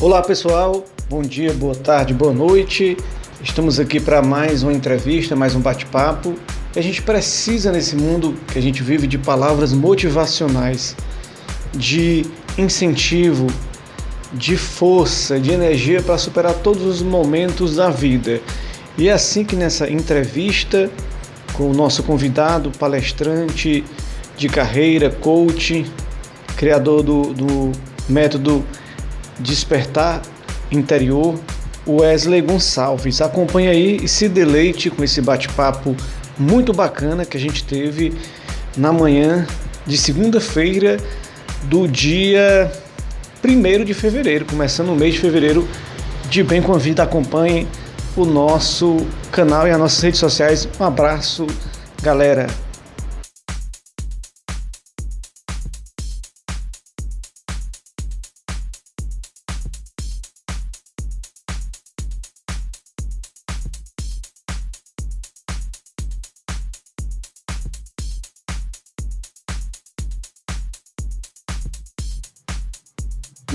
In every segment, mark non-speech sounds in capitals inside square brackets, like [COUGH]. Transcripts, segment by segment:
Olá pessoal, bom dia, boa tarde, boa noite. Estamos aqui para mais uma entrevista, mais um bate-papo. A gente precisa nesse mundo que a gente vive de palavras motivacionais, de incentivo, de força, de energia para superar todos os momentos da vida. E é assim que nessa entrevista com o nosso convidado, palestrante de carreira, coach, criador do, do método Despertar Interior, Wesley Gonçalves. Acompanhe aí e se deleite com esse bate-papo muito bacana que a gente teve na manhã de segunda-feira do dia 1 de fevereiro, começando o mês de fevereiro de Bem com a Vida. Acompanhe o nosso canal e as nossas redes sociais. Um abraço, galera.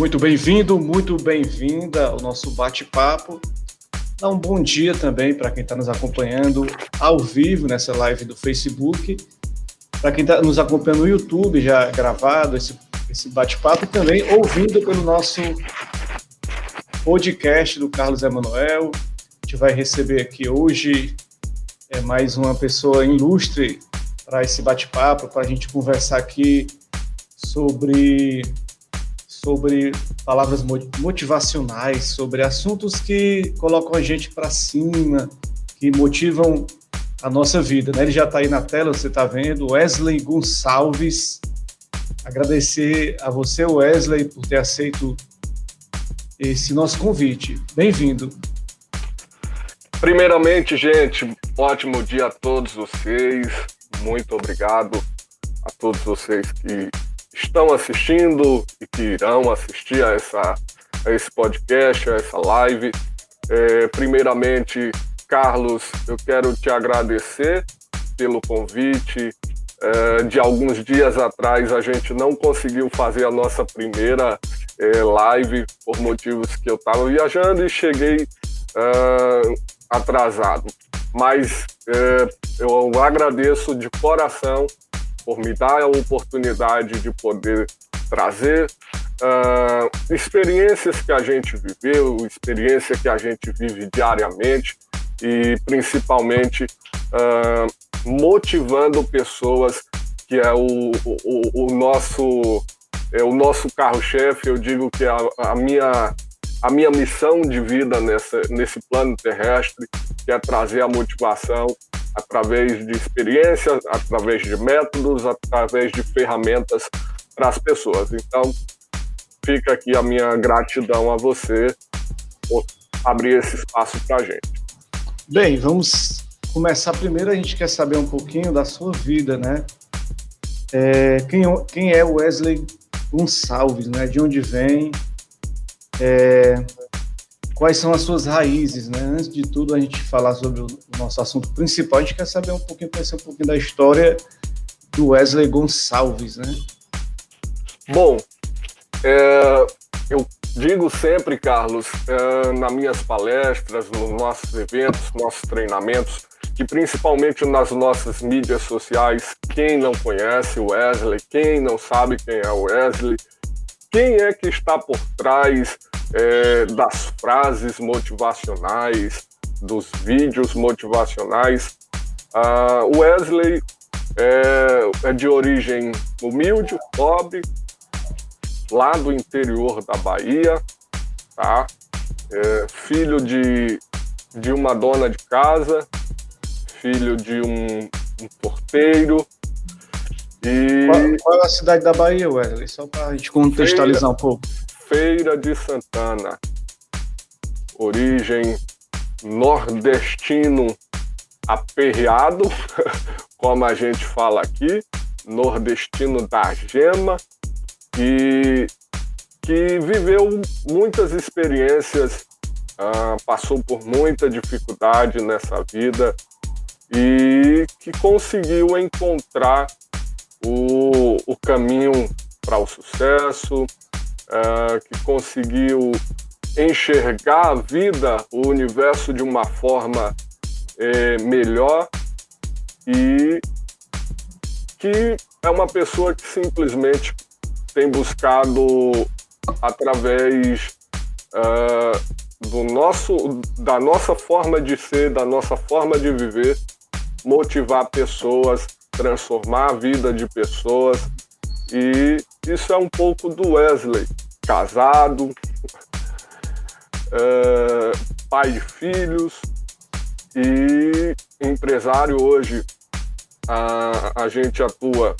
Muito bem-vindo, muito bem-vinda ao nosso bate-papo. Dá um bom dia também para quem está nos acompanhando ao vivo nessa live do Facebook. Para quem está nos acompanhando no YouTube, já gravado esse, esse bate-papo, também ouvindo pelo nosso podcast do Carlos Emanuel. A gente vai receber aqui hoje é, mais uma pessoa ilustre para esse bate-papo, para a gente conversar aqui sobre sobre palavras motivacionais, sobre assuntos que colocam a gente para cima, que motivam a nossa vida. Né? Ele já está aí na tela, você está vendo, Wesley Gonçalves. Agradecer a você, Wesley, por ter aceito esse nosso convite. Bem-vindo. Primeiramente, gente, ótimo dia a todos vocês. Muito obrigado a todos vocês que estão assistindo e que irão assistir a, essa, a esse podcast, a essa live. É, primeiramente, Carlos, eu quero te agradecer pelo convite. É, de alguns dias atrás a gente não conseguiu fazer a nossa primeira é, live por motivos que eu estava viajando e cheguei é, atrasado. Mas é, eu agradeço de coração por me dar a oportunidade de poder trazer uh, experiências que a gente viveu, experiência que a gente vive diariamente e principalmente uh, motivando pessoas que é o, o, o nosso é o nosso carro-chefe. Eu digo que a, a minha a minha missão de vida nessa, nesse plano terrestre, que é trazer a motivação através de experiências, através de métodos, através de ferramentas para as pessoas. Então, fica aqui a minha gratidão a você por abrir esse espaço para a gente. Bem, vamos começar primeiro. A gente quer saber um pouquinho da sua vida, né? É, quem, quem é Wesley Gonçalves, né? De onde vem? É, quais são as suas raízes, né? Antes de tudo, a gente falar sobre o nosso assunto principal, a gente quer saber um pouquinho, conhecer um pouquinho da história do Wesley Gonçalves, né? Bom, é, eu digo sempre, Carlos, é, nas minhas palestras, nos nossos eventos, nossos treinamentos, que principalmente nas nossas mídias sociais, quem não conhece o Wesley, quem não sabe quem é o Wesley, quem é que está por trás é, das frases motivacionais, dos vídeos motivacionais. Uh, Wesley é, é, de origem humilde, pobre, lá do interior da Bahia, tá? É, filho de, de uma dona de casa, filho de um, um porteiro. E... Qual, qual, é a cidade da Bahia, Wesley? Só para a gente contextualizar Feira, um pouco. Feira de Santana, origem nordestino aperreado, [LAUGHS] como a gente fala aqui, nordestino da gema, e que viveu muitas experiências, uh, passou por muita dificuldade nessa vida e que conseguiu encontrar o, o caminho para o sucesso, uh, que conseguiu enxergar a vida, o universo de uma forma é, melhor e que é uma pessoa que simplesmente tem buscado através uh, do nosso, da nossa forma de ser, da nossa forma de viver, motivar pessoas, transformar a vida de pessoas. E isso é um pouco do Wesley, casado, uh, pai de filhos e empresário hoje. A, a gente atua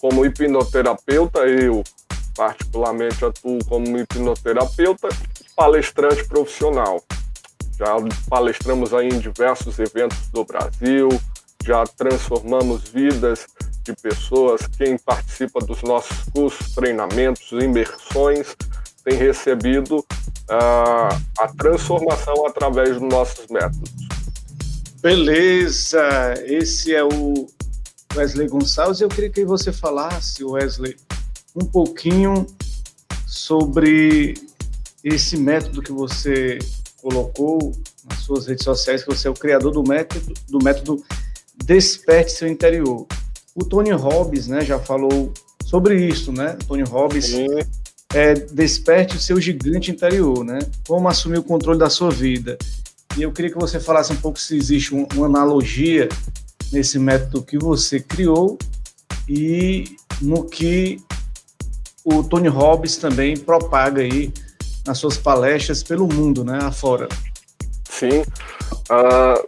como hipnoterapeuta, eu particularmente atuo como hipnoterapeuta palestrante profissional. Já palestramos aí em diversos eventos do Brasil, já transformamos vidas de pessoas. Quem participa dos nossos cursos, treinamentos, imersões, tem recebido uh, a transformação através dos nossos métodos. Beleza, esse é o Wesley Gonçalves. Eu queria que você falasse, Wesley, um pouquinho sobre esse método que você colocou nas suas redes sociais, que você é o criador do método, do método Desperte Seu Interior. O Tony Robbins né, já falou sobre isso, né? Tony Robbins é Desperte o Seu Gigante Interior, né? Como assumir o controle da sua vida. E eu queria que você falasse um pouco se existe um, uma analogia nesse método que você criou e no que o Tony Robbins também propaga aí nas suas palestras pelo mundo, né, afora. Sim. Uh,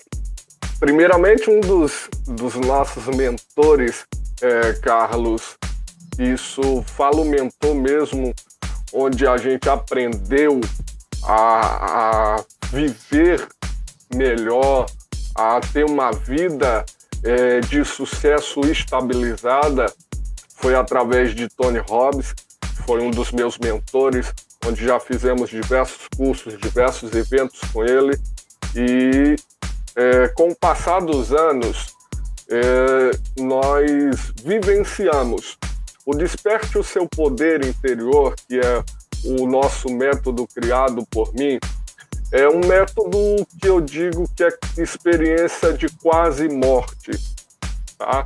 primeiramente, um dos, dos nossos mentores, é, Carlos, isso fala o mentor mesmo, onde a gente aprendeu a, a viver melhor, a ter uma vida é, de sucesso estabilizada, foi através de Tony Robbins, foi um dos meus mentores, onde já fizemos diversos cursos, diversos eventos com ele. E é, com o passar dos anos, é, nós vivenciamos o Desperte o Seu Poder Interior, que é o nosso método criado por mim, é um método que eu digo que é experiência de quase morte, tá?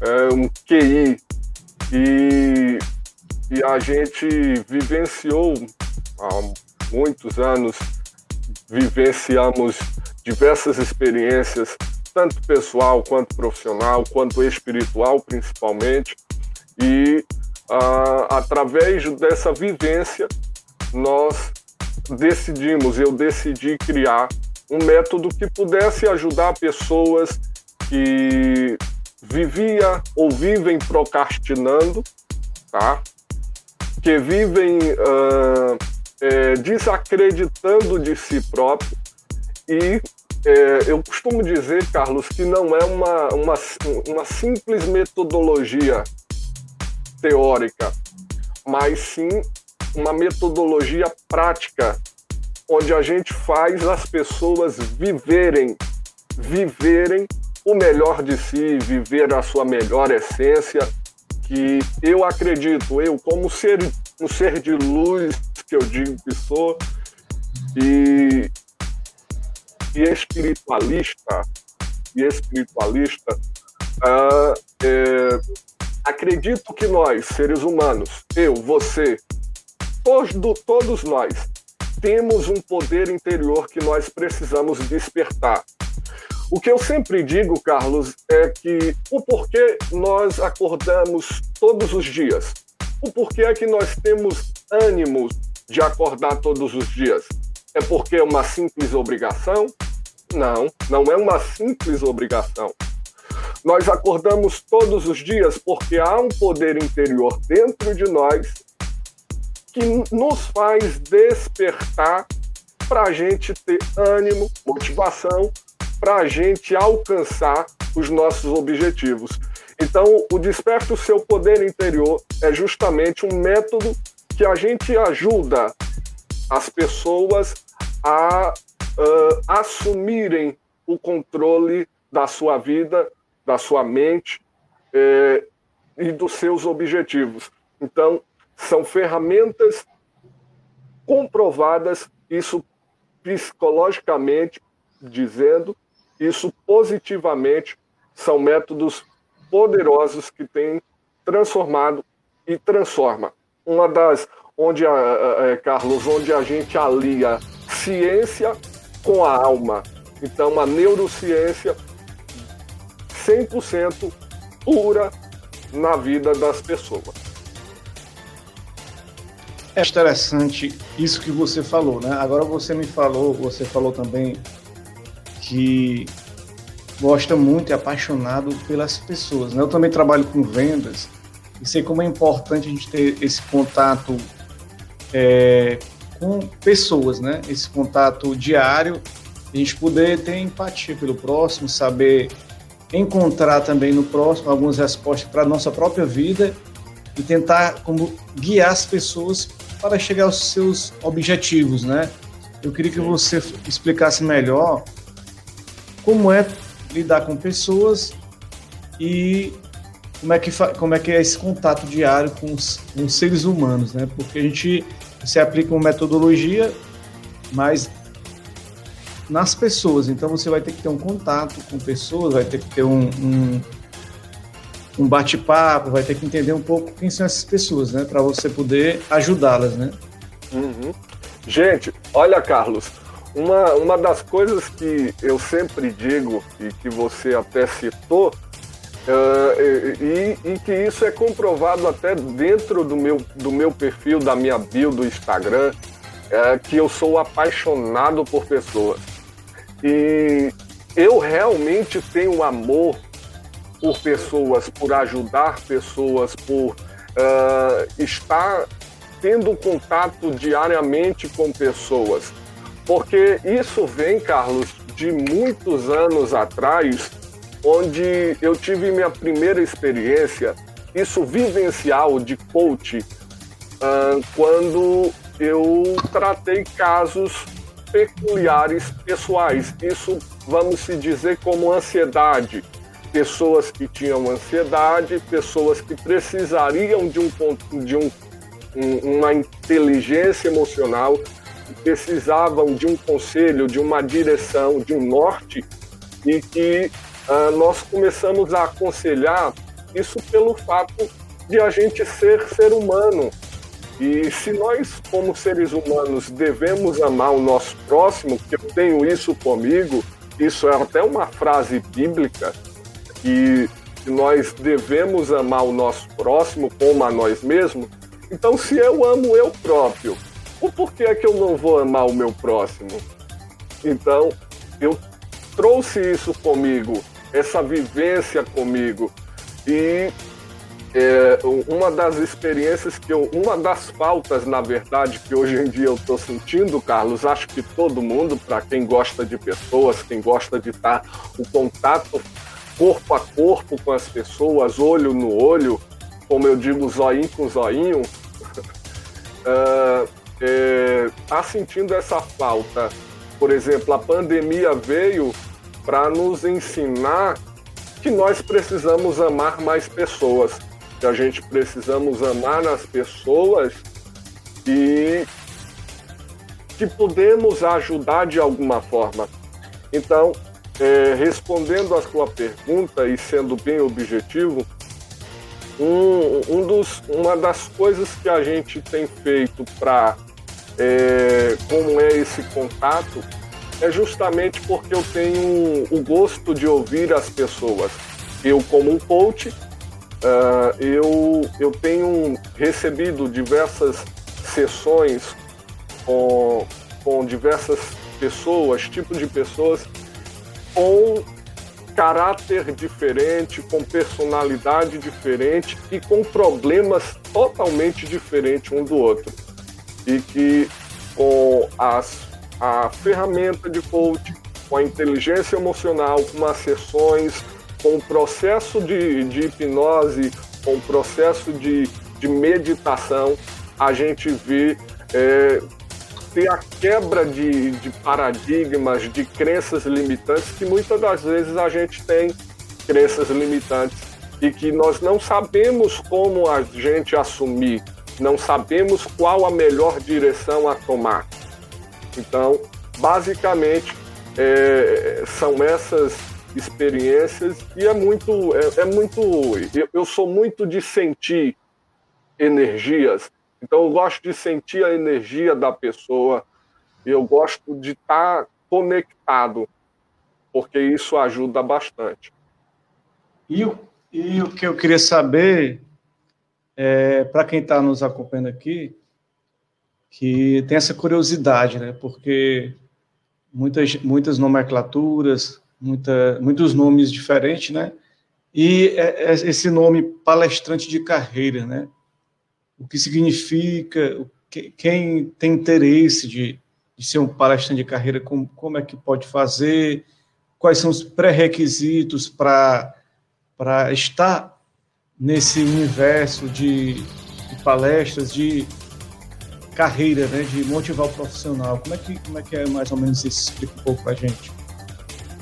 É um QI. E e a gente vivenciou há muitos anos, vivenciamos diversas experiências, tanto pessoal quanto profissional, quanto espiritual principalmente, e ah, através dessa vivência nós decidimos, eu decidi criar um método que pudesse ajudar pessoas que vivia ou vivem procrastinando, tá? que vivem é, desacreditando de si próprio e é, eu costumo dizer, Carlos, que não é uma, uma, uma simples metodologia teórica, mas sim uma metodologia prática, onde a gente faz as pessoas viverem, viverem o melhor de si, viver a sua melhor essência, que eu acredito, eu como ser, um ser de luz que eu digo que sou, e, e espiritualista, e espiritualista, uh, é, acredito que nós, seres humanos, eu, você, todos, todos nós, temos um poder interior que nós precisamos despertar. O que eu sempre digo, Carlos, é que o porquê nós acordamos todos os dias, o porquê é que nós temos ânimo de acordar todos os dias, é porque é uma simples obrigação? Não, não é uma simples obrigação. Nós acordamos todos os dias porque há um poder interior dentro de nós que nos faz despertar para a gente ter ânimo, motivação para a gente alcançar os nossos objetivos. Então, o Desperta o Seu Poder Interior é justamente um método que a gente ajuda as pessoas a uh, assumirem o controle da sua vida, da sua mente eh, e dos seus objetivos. Então, são ferramentas comprovadas isso psicologicamente dizendo, isso positivamente são métodos poderosos que têm transformado e transforma. Uma das onde a, é, Carlos, onde a gente alia ciência com a alma. Então, a neurociência 100% pura na vida das pessoas. É interessante isso que você falou, né? Agora você me falou, você falou também que gosta muito e é apaixonado pelas pessoas, né? Eu também trabalho com vendas e sei como é importante a gente ter esse contato é, com pessoas, né? Esse contato diário, a gente poder ter empatia pelo próximo, saber encontrar também no próximo algumas respostas para a nossa própria vida e tentar como guiar as pessoas para chegar aos seus objetivos, né? Eu queria que você explicasse melhor como é lidar com pessoas e como é que como é que é esse contato diário com os, com os seres humanos, né? Porque a gente você aplica uma metodologia, mas nas pessoas. Então você vai ter que ter um contato com pessoas, vai ter que ter um, um, um bate-papo, vai ter que entender um pouco quem são essas pessoas, né? Para você poder ajudá-las, né? Uhum. Gente, olha, Carlos, uma, uma das coisas que eu sempre digo e que você até citou Uh, e, e, que isso é comprovado até dentro do meu, do meu perfil, da minha bio do Instagram, é, que eu sou apaixonado por pessoas. E eu realmente tenho amor por pessoas, por ajudar pessoas, por uh, estar tendo contato diariamente com pessoas. Porque isso vem, Carlos, de muitos anos atrás onde eu tive minha primeira experiência, isso vivencial de coach, uh, quando eu tratei casos peculiares pessoais. Isso, vamos se dizer, como ansiedade. Pessoas que tinham ansiedade, pessoas que precisariam de, um, de um, um, uma inteligência emocional, precisavam de um conselho, de uma direção, de um norte, e que uh, nós começamos a aconselhar isso pelo fato de a gente ser ser humano. E se nós, como seres humanos, devemos amar o nosso próximo, que eu tenho isso comigo, isso é até uma frase bíblica, que nós devemos amar o nosso próximo como a nós mesmos. Então, se eu amo eu próprio, o porquê é que eu não vou amar o meu próximo? Então, eu trouxe isso comigo essa vivência comigo. E é, uma das experiências que eu, uma das faltas, na verdade, que hoje em dia eu estou sentindo, Carlos, acho que todo mundo, para quem gosta de pessoas, quem gosta de estar o contato corpo a corpo com as pessoas, olho no olho, como eu digo, zoinho com zoinho, uh, [LAUGHS] é, tá sentindo essa falta. Por exemplo, a pandemia veio para nos ensinar que nós precisamos amar mais pessoas, que a gente precisamos amar as pessoas e que podemos ajudar de alguma forma. Então, é, respondendo a sua pergunta e sendo bem objetivo, um, um dos, uma das coisas que a gente tem feito para é, como é esse contato é justamente porque eu tenho o gosto de ouvir as pessoas. Eu, como um coach, uh, eu, eu tenho recebido diversas sessões com, com diversas pessoas, tipos de pessoas, com caráter diferente, com personalidade diferente e com problemas totalmente diferentes um do outro. E que com as a ferramenta de coaching, com a inteligência emocional, com as sessões, com o processo de, de hipnose, com o processo de, de meditação, a gente vê é, ter a quebra de, de paradigmas, de crenças limitantes, que muitas das vezes a gente tem crenças limitantes e que nós não sabemos como a gente assumir, não sabemos qual a melhor direção a tomar. Então, basicamente, é, são essas experiências e é muito, é, é muito. Eu, eu, sou muito de sentir energias, então eu gosto de sentir a energia da pessoa, eu gosto de estar tá conectado, porque isso ajuda bastante. E o, e o que eu queria saber, é, para quem está nos acompanhando aqui, que tem essa curiosidade, né? Porque muitas, muitas nomenclaturas, muita, muitos nomes diferentes, né? E é, é esse nome palestrante de carreira, né? O que significa, quem tem interesse de, de ser um palestrante de carreira, como, como é que pode fazer, quais são os pré-requisitos para estar nesse universo de, de palestras, de carreira, né, de motivar o profissional. Como é que, como é, que é mais ou menos isso? Explica um pouco para a gente.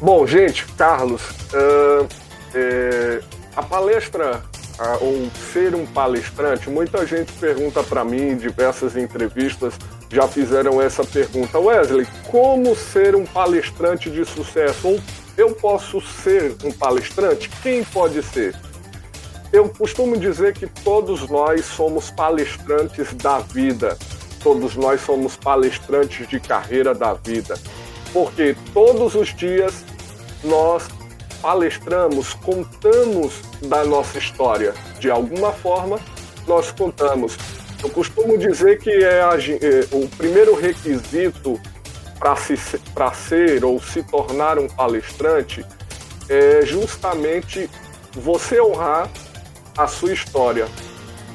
Bom, gente, Carlos, uh, é, a palestra uh, ou ser um palestrante, muita gente pergunta para mim, em diversas entrevistas já fizeram essa pergunta. Wesley, como ser um palestrante de sucesso? Ou eu posso ser um palestrante? Quem pode ser? Eu costumo dizer que todos nós somos palestrantes da vida todos nós somos palestrantes de carreira da vida, porque todos os dias nós palestramos, contamos da nossa história. De alguma forma, nós contamos. Eu costumo dizer que é, a, é o primeiro requisito para se, ser ou se tornar um palestrante é justamente você honrar a sua história.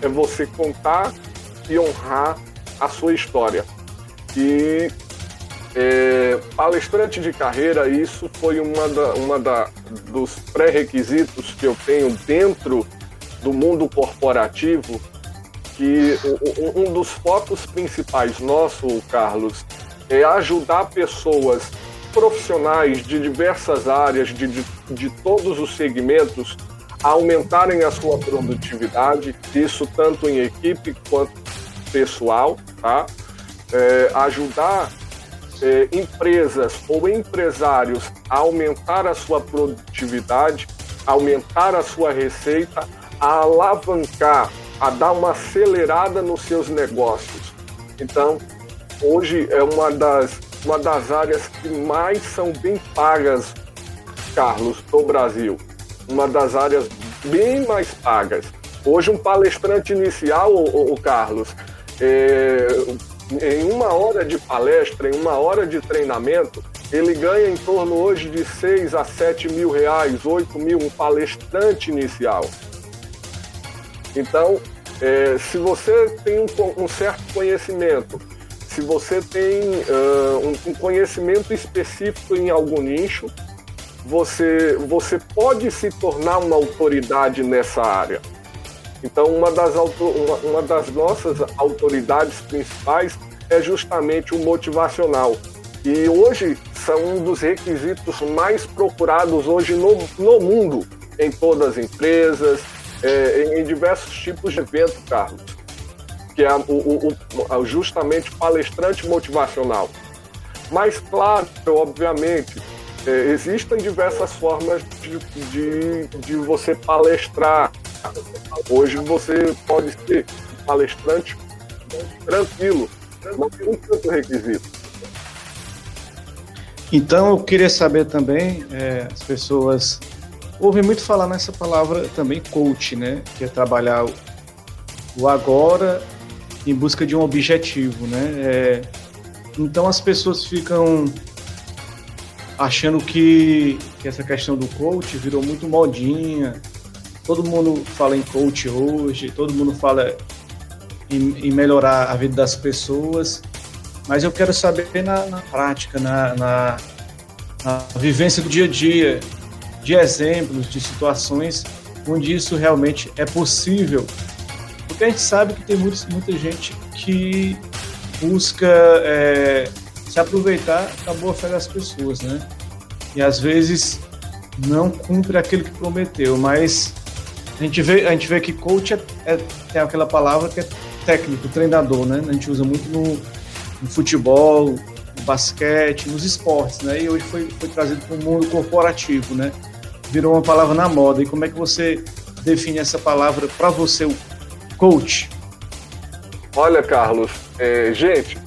É você contar e honrar a sua história. E é, palestrante de carreira, isso foi uma, da, uma da, dos pré-requisitos que eu tenho dentro do mundo corporativo, que um, um dos focos principais nosso, Carlos, é ajudar pessoas profissionais de diversas áreas, de, de, de todos os segmentos, a aumentarem a sua produtividade, isso tanto em equipe quanto pessoal, tá? É, ajudar é, empresas ou empresários a aumentar a sua produtividade, aumentar a sua receita, a alavancar, a dar uma acelerada nos seus negócios. Então, hoje é uma das, uma das áreas que mais são bem pagas, Carlos, do Brasil. Uma das áreas bem mais pagas. Hoje, um palestrante inicial, o, o Carlos, é, em uma hora de palestra, em uma hora de treinamento, ele ganha em torno hoje de 6 a 7 mil reais, 8 mil, um palestrante inicial. Então, é, se você tem um, um, certo conhecimento, se você tem uh, um, um, conhecimento específico em algum nicho, você, você pode se tornar uma autoridade nessa área. Então, uma das, uma, uma das nossas autoridades principais é justamente o motivacional. E hoje são um dos requisitos mais procurados hoje no, no mundo, em todas as empresas, é, em diversos tipos de evento, Carlos, que é o, o, o, justamente palestrante motivacional. Mas, claro, obviamente, é, existem diversas formas de, de, de você palestrar, Hoje você pode ser palestrante tranquilo, não tem tanto requisito. Então eu queria saber também, é, as pessoas ouvem muito falar nessa palavra também coach, né? Que é trabalhar o agora em busca de um objetivo, né? É, então as pessoas ficam achando que, que essa questão do coach virou muito modinha, todo mundo fala em coach hoje, todo mundo fala em, em melhorar a vida das pessoas, mas eu quero saber na, na prática, na, na, na, vivência do dia a dia, de exemplos, de situações onde isso realmente é possível. Porque a gente sabe que tem muita, gente que busca é, se aproveitar da boa fé das pessoas, né? E às vezes não cumpre aquilo que prometeu, mas a gente vê, a gente vê que coach é, é, tem aquela palavra que é técnico, treinador, né? A gente usa muito no, no futebol, basquete, nos esportes, né? E hoje foi, foi trazido para o mundo corporativo, né? Virou uma palavra na moda. E como é que você define essa palavra para você, o coach? Olha, Carlos, é, gente,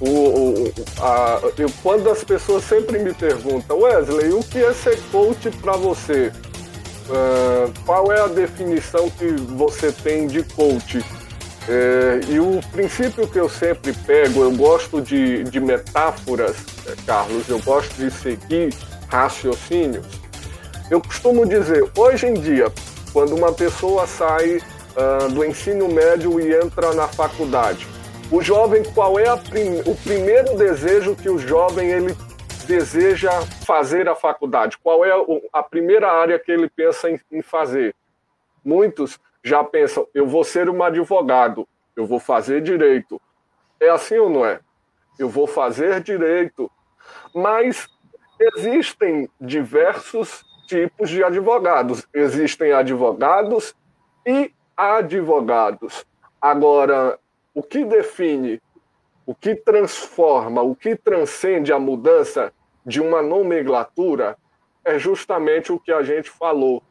o, o, a, eu, quando as pessoas sempre me perguntam, Wesley, o que é ser coach para você? Uh, qual é a definição que você tem de coach? É, e o princípio que eu sempre pego, eu gosto de, de metáforas, é, Carlos, eu gosto de seguir raciocínios. Eu costumo dizer, hoje em dia, quando uma pessoa sai uh, do ensino médio e entra na faculdade, o jovem, qual é prim o primeiro desejo que o jovem ele deseja fazer a faculdade? Qual é a primeira área que ele pensa em, fazer? Muitos já pensam, eu vou ser um advogado, eu vou fazer direito. É assim ou não é? Eu vou fazer direito. Mas existem diversos tipos de advogados. Existem advogados e advogados. Agora, o que define, o que transforma, o que transcende a mudança de uma nomenclatura é justamente o que a gente falou.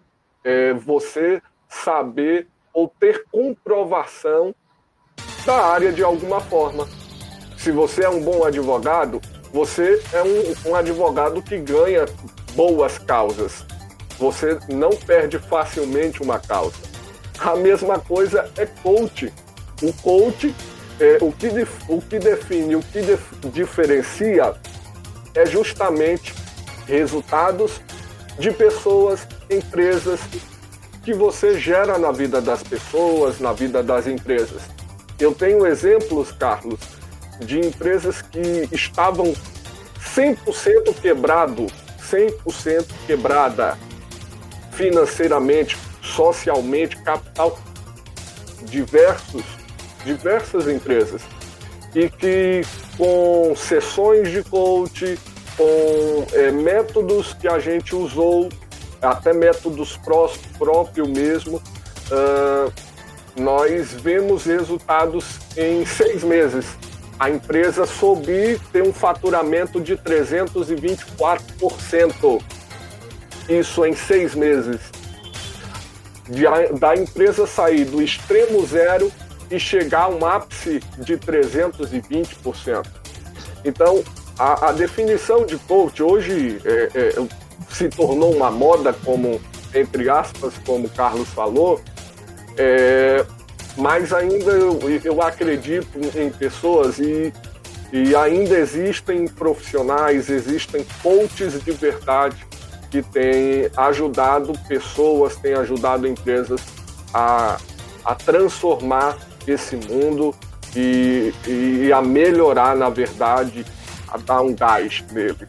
É você saber ou ter comprovação da área de alguma forma. Se você é um bom advogado, você é um, um advogado que ganha boas causas. Você não perde facilmente uma causa. A mesma coisa é coach. O coach, é, o, que, o que define, o que dif, diferencia é justamente resultados de pessoas, empresas que você gera na vida das pessoas, na vida das empresas. Eu tenho exemplos, Carlos, de empresas que estavam 100% quebrado, 100% quebrada financeiramente, socialmente, capital, diversos, diversas empresas e que com sessões de coach, com é, métodos que a gente usou até métodos próprios mesmo, uh, nós vemos resultados em seis meses. A empresa soube ter um faturamento de 324%. Isso em seis meses. De, da empresa sair do extremo zero e chegar a um ápice de 320%. Então, a, a definição de coach hoje, é, é, se tornou uma moda, como entre aspas, como Carlos falou, é, mas ainda eu, eu acredito em pessoas e, e ainda existem profissionais, existem coaches de verdade que têm ajudado pessoas, têm ajudado empresas a, a transformar esse mundo e, e a melhorar, na verdade, a dar um gás nele.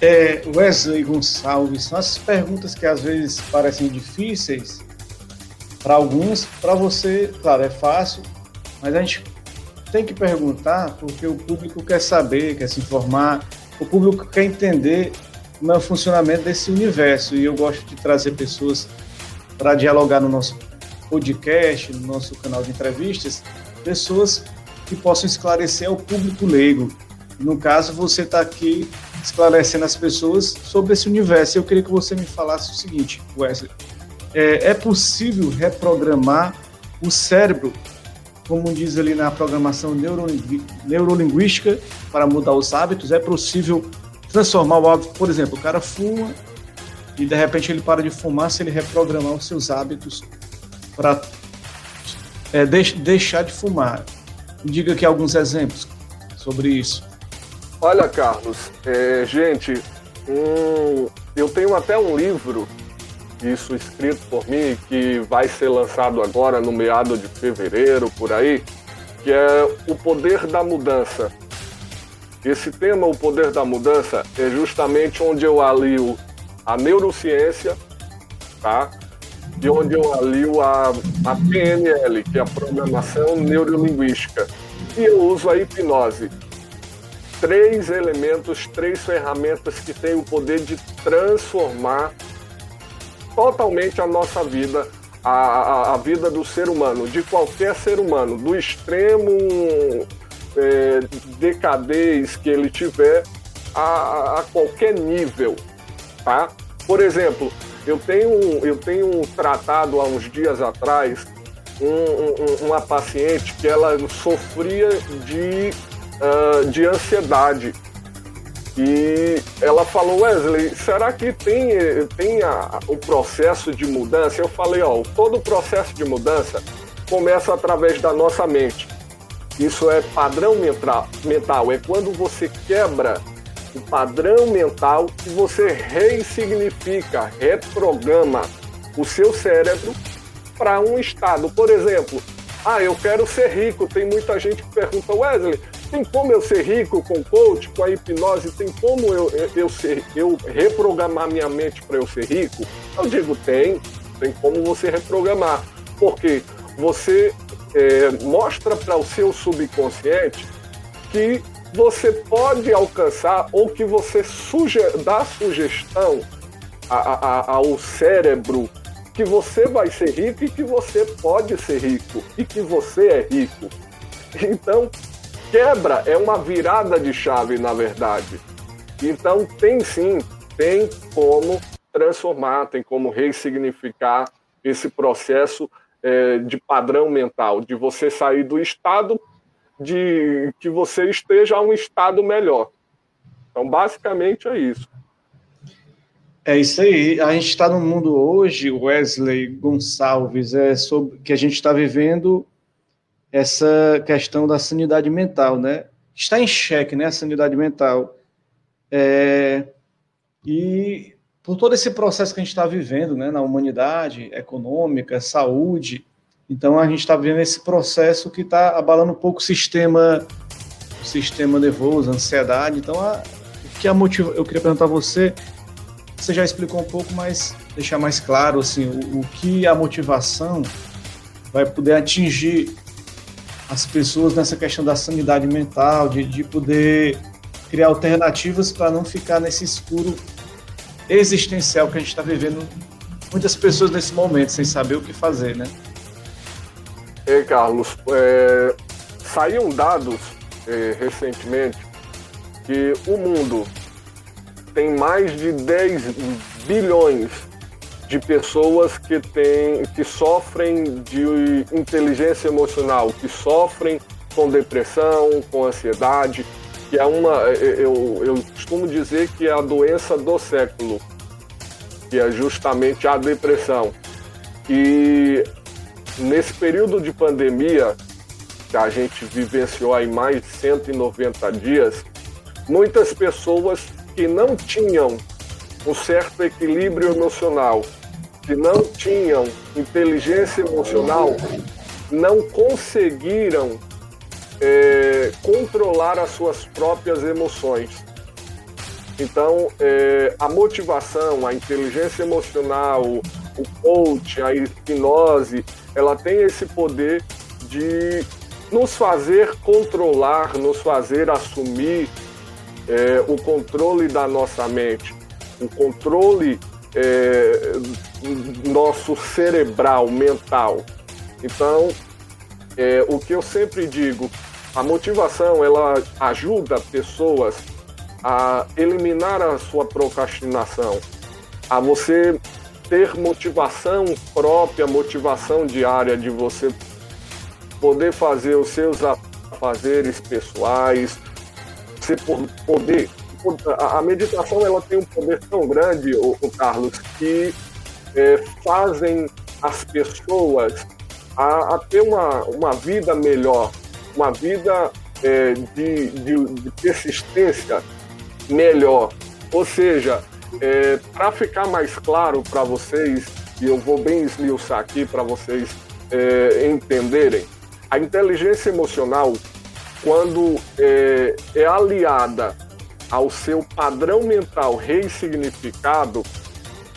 É, Wesley Gonçalves, são essas perguntas que às vezes parecem difíceis para alguns, para você, claro, é fácil, mas a gente tem que perguntar porque o público quer saber, quer se informar, o público quer entender o funcionamento desse universo e eu gosto de trazer pessoas para dialogar no nosso podcast, no nosso canal de entrevistas, pessoas que possam esclarecer ao público leigo. No caso, você está aqui esclarecendo as pessoas sobre esse universo. Eu queria que você me falasse o seguinte, Wesley. É, é possível reprogramar o cérebro, como diz ali na programação neurolinguística, para mudar os hábitos? É possível transformar o hábito? Por exemplo, o cara fuma e de repente ele para de fumar se ele reprogramar os seus hábitos para é, deixar de fumar. Diga aqui alguns exemplos sobre isso. Olha, Carlos, é, gente, um, eu tenho até um livro, isso escrito por mim, que vai ser lançado agora no meado de fevereiro, por aí, que é O Poder da Mudança. Esse tema, O Poder da Mudança, é justamente onde eu alio a neurociência, tá? E onde eu alio a, a PNL, que é a Programação Neurolinguística. E eu uso a hipnose três elementos, três ferramentas que têm o poder de transformar totalmente a nossa vida, a, a, a vida do ser humano, de qualquer ser humano, do extremo é, decadez que ele tiver a, a, qualquer nível, tá? Por exemplo, eu tenho, eu tenho tratado há uns dias atrás um, um, uma paciente que ela sofria de, uh, de ansiedade. E ela falou, Wesley, será que tem, tem a, o processo de mudança? Eu falei, ó, todo o processo de mudança começa através da nossa mente. Isso é padrão mental, é quando você quebra o padrão mental e você ressignifica, reprograma o seu cérebro para um estado. Por exemplo, ah, eu quero ser rico. Tem muita gente que pergunta, Wesley, tem como eu ser rico com coach, com a hipnose? Tem como eu, eu, ser, eu reprogramar minha mente para eu ser rico? Eu digo, tem. Tem como você reprogramar. Porque você é, mostra para o seu subconsciente que você pode alcançar ou que você suge dá sugestão a, a, ao cérebro que você vai ser rico e que você pode ser rico e que você é rico. Então, quebra é uma virada de chave, na verdade. Então, tem sim, tem como transformar, tem como ressignificar esse processo é, de padrão mental, de você sair do estado de que você esteja a um estado melhor. Então, basicamente é isso. É isso aí. A gente está no mundo hoje, Wesley Gonçalves, é sobre que a gente está vivendo essa questão da sanidade mental, né? Está em xeque, né, a sanidade mental. É, e por todo esse processo que a gente está vivendo, né, na humanidade, econômica, saúde, então a gente está vivendo esse processo que está abalando um pouco o sistema, o sistema nervoso, a ansiedade. Então, a, o que a motiva, eu queria perguntar a você você já explicou um pouco, mas deixar mais claro assim, o, o que a motivação vai poder atingir as pessoas nessa questão da sanidade mental, de, de poder criar alternativas para não ficar nesse escuro existencial que a gente está vivendo. Muitas pessoas nesse momento sem saber o que fazer, né? Ei, Carlos, é, saíram dados é, recentemente que o mundo tem mais de 10 bilhões de pessoas que, tem, que sofrem de inteligência emocional, que sofrem com depressão, com ansiedade, que é uma, eu, eu costumo dizer que é a doença do século, que é justamente a depressão. E nesse período de pandemia, que a gente vivenciou aí mais de 190 dias, muitas pessoas que não tinham um certo equilíbrio emocional, que não tinham inteligência emocional, não conseguiram é, controlar as suas próprias emoções. Então, é, a motivação, a inteligência emocional, o coach, a hipnose, ela tem esse poder de nos fazer controlar, nos fazer assumir é, o controle da nossa mente, o controle é, nosso cerebral, mental. Então, é, o que eu sempre digo, a motivação ela ajuda pessoas a eliminar a sua procrastinação, a você ter motivação própria, motivação diária de você poder fazer os seus afazeres pessoais, você poder. A meditação ela tem um poder tão grande, o, Carlos, que é, fazem as pessoas a, a, ter uma, uma vida melhor, uma vida é, de, de, de, persistência melhor. Ou seja, é, para ficar mais claro para vocês, e eu vou bem esmiuçar aqui para vocês é, entenderem, a inteligência emocional quando é, é aliada ao seu padrão mental ressignificado,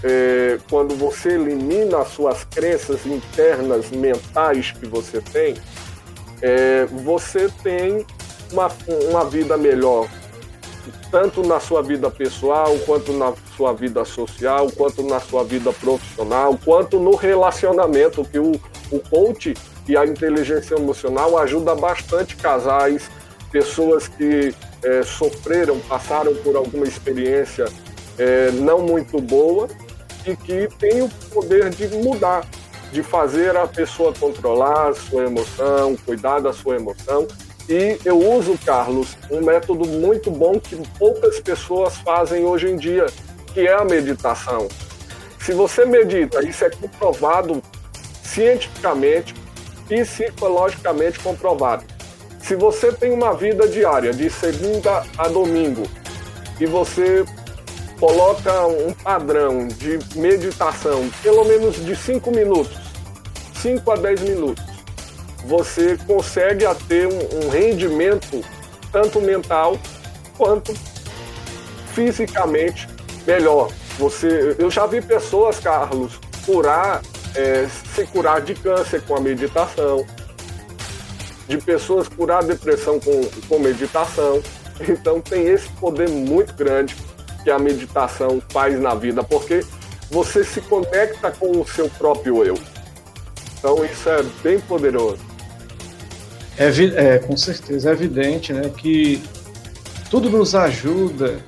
é, quando você elimina as suas crenças internas mentais que você tem, é, você tem uma, uma vida melhor, tanto na sua vida pessoal, quanto na sua vida social, quanto na sua vida profissional, quanto no relacionamento que o, o coach e a inteligência emocional ajuda bastante casais pessoas que é, sofreram, passaram por alguma experiência é, não muito boa e que têm o poder de mudar, de fazer a pessoa controlar a sua emoção, cuidar da sua emoção. E eu uso, Carlos, um método muito bom que poucas pessoas fazem hoje em dia, que é a meditação. Se você medita, isso é comprovado cientificamente, psicologicamente comprovado. Se você tem uma vida diária de segunda a domingo e você coloca um padrão de meditação, pelo menos de 5 minutos, 5 a 10 minutos, você consegue ter um, um rendimento tanto mental quanto fisicamente melhor. Você, eu já vi pessoas, Carlos, curar, é, se curar de câncer com a meditação, de pessoas curar depressão com, com meditação. Então tem esse poder muito grande que a meditação faz na vida, porque você se conecta com o seu próprio eu. Então isso é bem poderoso. É, é com certeza, é evidente né, que tudo nos ajuda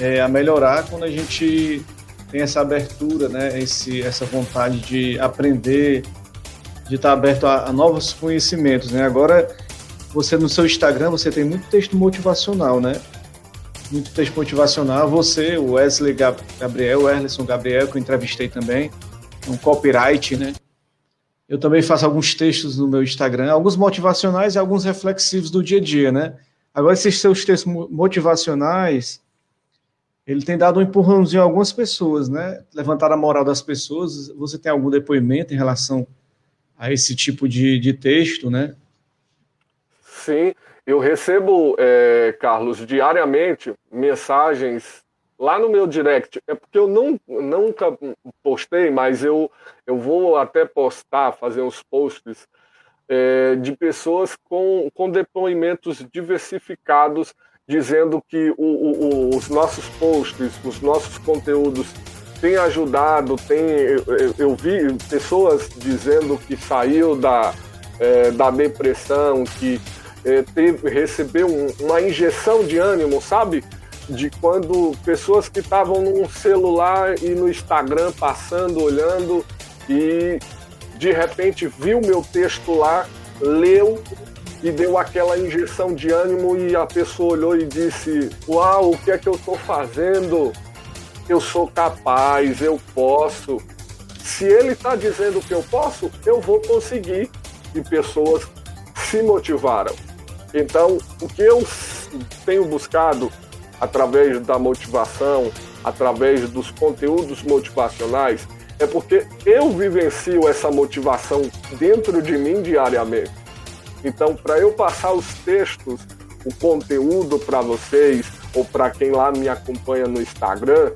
é, a melhorar quando a gente tem essa abertura, né, esse, essa vontade de aprender, de estar aberto a, a, novos conhecimentos, né? Agora, você no seu Instagram, você tem muito texto motivacional, né? Muito texto motivacional. Você, o Wesley Gabriel, o Erleson Gabriel, que eu entrevistei também, um copyright, né? Eu também faço alguns textos no meu Instagram, alguns motivacionais e alguns reflexivos do dia a dia, né? Agora, esses seus textos motivacionais, ele tem dado um empurrãozinho a algumas pessoas, né? Levantar a moral das pessoas. Você tem algum depoimento em relação a esse tipo de, de texto, né? Sim, eu recebo, é, Carlos, diariamente mensagens lá no meu direct. É porque eu não, nunca postei, mas eu, eu vou até postar, fazer uns posts é, de pessoas com, com depoimentos diversificados, dizendo que o, o, os nossos posts, os nossos conteúdos tem ajudado, tem, eu, eu vi pessoas dizendo que saiu da, é, da depressão, que é, teve, recebeu um, uma injeção de ânimo, sabe? De quando pessoas que estavam no celular e no Instagram passando, olhando e de repente viu meu texto lá, leu e deu aquela injeção de ânimo e a pessoa olhou e disse: Uau, o que é que eu estou fazendo? eu sou capaz, eu posso. Se ele está dizendo que eu posso, eu vou conseguir. E pessoas se motivaram. Então, o que eu tenho buscado através da motivação, através dos conteúdos motivacionais, é porque eu vivencio essa motivação dentro de mim diariamente. Então, para eu passar os textos, o conteúdo para vocês, ou para quem lá me acompanha no Instagram,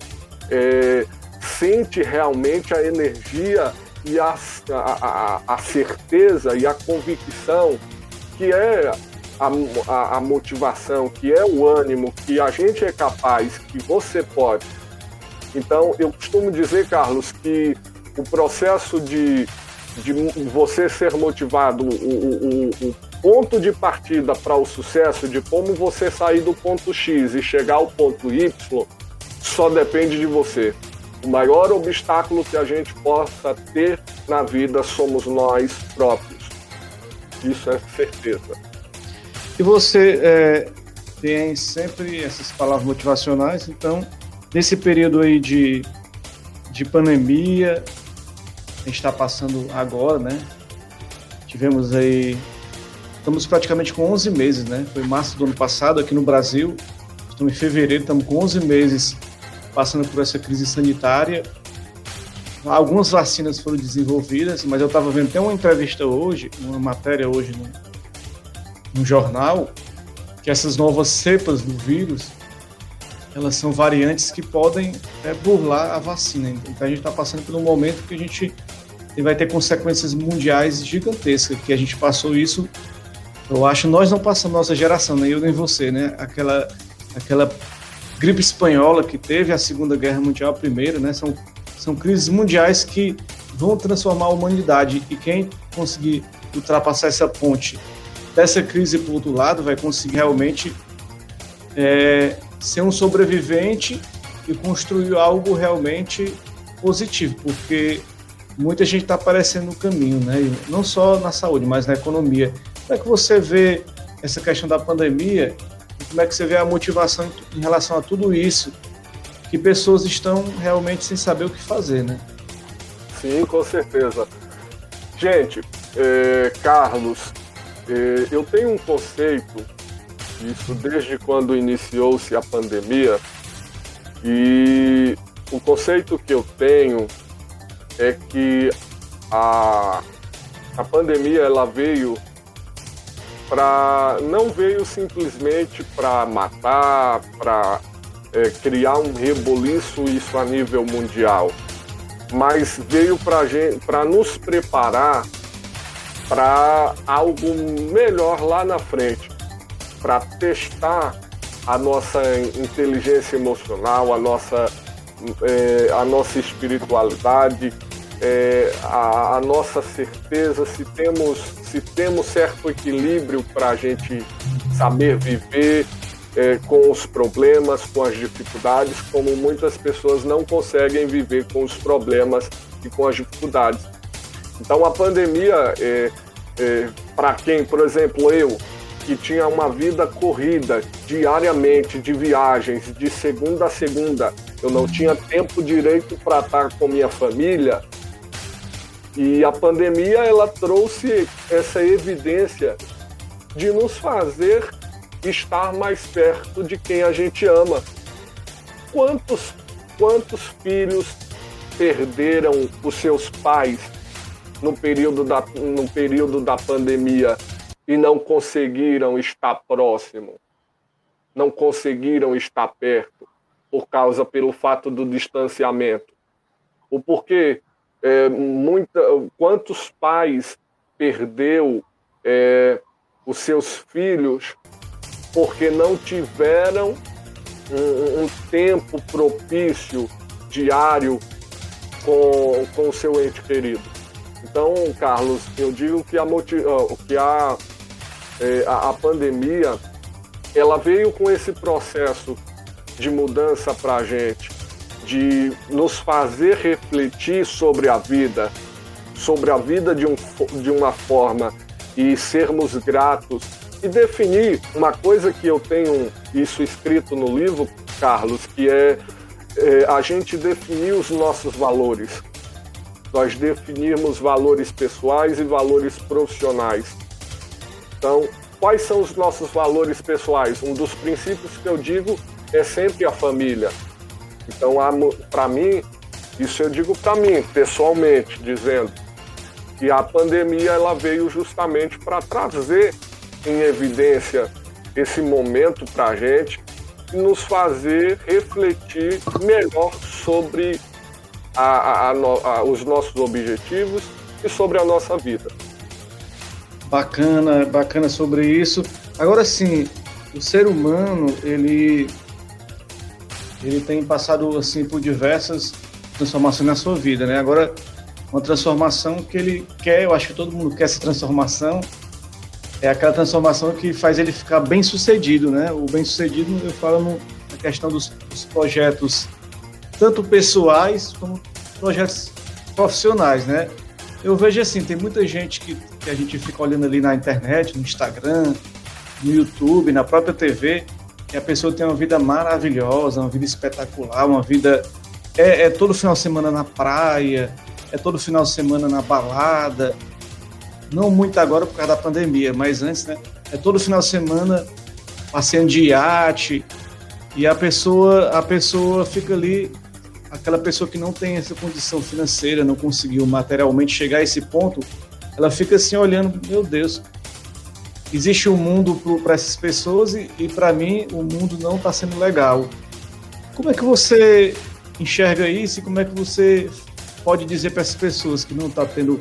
é, sente realmente a energia e a, a, a, certeza e a convicção que é a, a, a motivação, que é o ânimo, que a gente é capaz, que você pode. Então, eu costumo dizer, Carlos, que o processo de, de você ser motivado, o, o, o ponto de partida para o sucesso, de como você sair do ponto X e chegar ao ponto Y, só depende de você. O maior obstáculo que a gente possa ter na vida somos nós próprios. Isso é certeza. E você é, tem sempre essas palavras motivacionais, então, nesse período aí de, de pandemia, a gente está passando agora, né? Tivemos aí. Estamos praticamente com 11 meses, né? Foi março do ano passado aqui no Brasil. Estamos em fevereiro, estamos com 11 meses passando por essa crise sanitária. Algumas vacinas foram desenvolvidas, mas eu estava vendo até uma entrevista hoje, uma matéria hoje no, no jornal, que essas novas cepas do vírus, elas são variantes que podem é, burlar a vacina. Então a gente está passando por um momento que a gente vai ter consequências mundiais gigantescas, que a gente passou isso, eu acho, nós não passamos, nossa geração, nem eu nem você, né? Aquela, aquela gripe espanhola que teve, a Segunda Guerra Mundial, a primeira, né? São, são crises mundiais que vão transformar a humanidade e quem conseguir ultrapassar essa ponte dessa crise por outro lado vai conseguir realmente é, ser um sobrevivente e construir algo realmente positivo, porque muita gente está aparecendo no caminho, né? não só na saúde, mas na economia. Como é que você vê essa questão da pandemia como é que você vê a motivação em relação a tudo isso, que pessoas estão realmente sem saber o que fazer, né? Sim, com certeza. Gente, é, Carlos, eu tenho um conceito, isso desde quando iniciou-se a pandemia, e o conceito que eu tenho é que a, a pandemia ela veio para não veio simplesmente para matar, para é, criar um reboliço isso a nível mundial, mas veio para nos preparar para algo melhor lá na frente, para testar a nossa inteligência emocional, a nossa, é, a nossa espiritualidade, é, a, a, nossa certeza, se temos, se temos certo equilíbrio para a gente saber viver é, com os problemas, com as dificuldades, como muitas pessoas não conseguem viver com os problemas e com as dificuldades. Então a pandemia, é, é, para quem, por exemplo, eu, que tinha uma vida corrida diariamente de viagens, de segunda a segunda, eu não tinha tempo direito para estar com minha família, e a pandemia ela trouxe essa evidência de nos fazer estar mais perto de quem a gente ama. Quantos quantos filhos perderam os seus pais no período da, no período da pandemia e não conseguiram estar próximo, não conseguiram estar perto por causa pelo fato do distanciamento. O porquê é, muita, quantos pais perdeu é, os seus filhos porque não tiveram um, um tempo propício diário com, com o seu ente querido. Então, Carlos, eu digo que a, que a, é, a, a pandemia ela veio com esse processo de mudança para a gente de nos fazer refletir sobre a vida, sobre a vida de, um, de uma forma e sermos gratos e definir uma coisa que eu tenho isso escrito no livro, Carlos, que é, é a gente definir os nossos valores. Nós definirmos valores pessoais e valores profissionais. Então, quais são os nossos valores pessoais? Um dos princípios que eu digo é sempre a família. Então, para mim, isso eu digo para mim, pessoalmente, dizendo que a pandemia ela veio justamente para trazer em evidência esse momento para a gente e nos fazer refletir melhor sobre a, a, a, os nossos objetivos e sobre a nossa vida. Bacana, bacana sobre isso. Agora sim, o ser humano ele ele tem passado assim por diversas transformações na sua vida, né? Agora uma transformação que ele quer, eu acho que todo mundo quer essa transformação, é aquela transformação que faz ele ficar bem sucedido, né? O bem sucedido eu falo no, na questão dos, dos projetos tanto pessoais como projetos profissionais, né? Eu vejo assim, tem muita gente que, que a gente fica olhando ali na internet, no Instagram, no YouTube, na própria TV, que a pessoa tem uma vida maravilhosa, uma vida espetacular, uma vida. É, é, todo final de semana na praia, é todo final de semana na balada. Não muito agora por causa da pandemia, mas antes, né? É todo final de semana passeando de iate. E a pessoa, a pessoa fica ali, aquela pessoa que não tem essa condição financeira, não conseguiu materialmente chegar a esse ponto, ela fica assim olhando, meu Deus, existe um mundo para essas pessoas e, e para mim o mundo não está sendo legal. Como é que você enxerga isso e como é que você pode dizer para essas pessoas que não estão tá tendo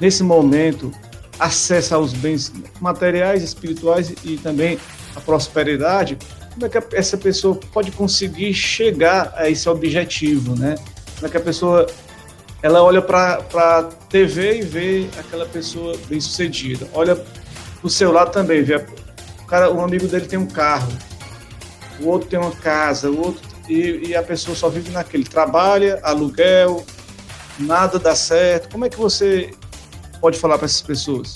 nesse momento acesso aos bens materiais, espirituais e também a prosperidade? Como é que essa pessoa pode conseguir chegar a esse objetivo, né? Como é que a pessoa ela olha para a TV e vê aquela pessoa bem sucedida, olha seu lado também, vê, o cara, um amigo dele tem um carro, o outro tem uma casa, o outro e, e a pessoa só vive naquele trabalha, aluguel, nada dá certo. Como é que você pode falar para essas pessoas?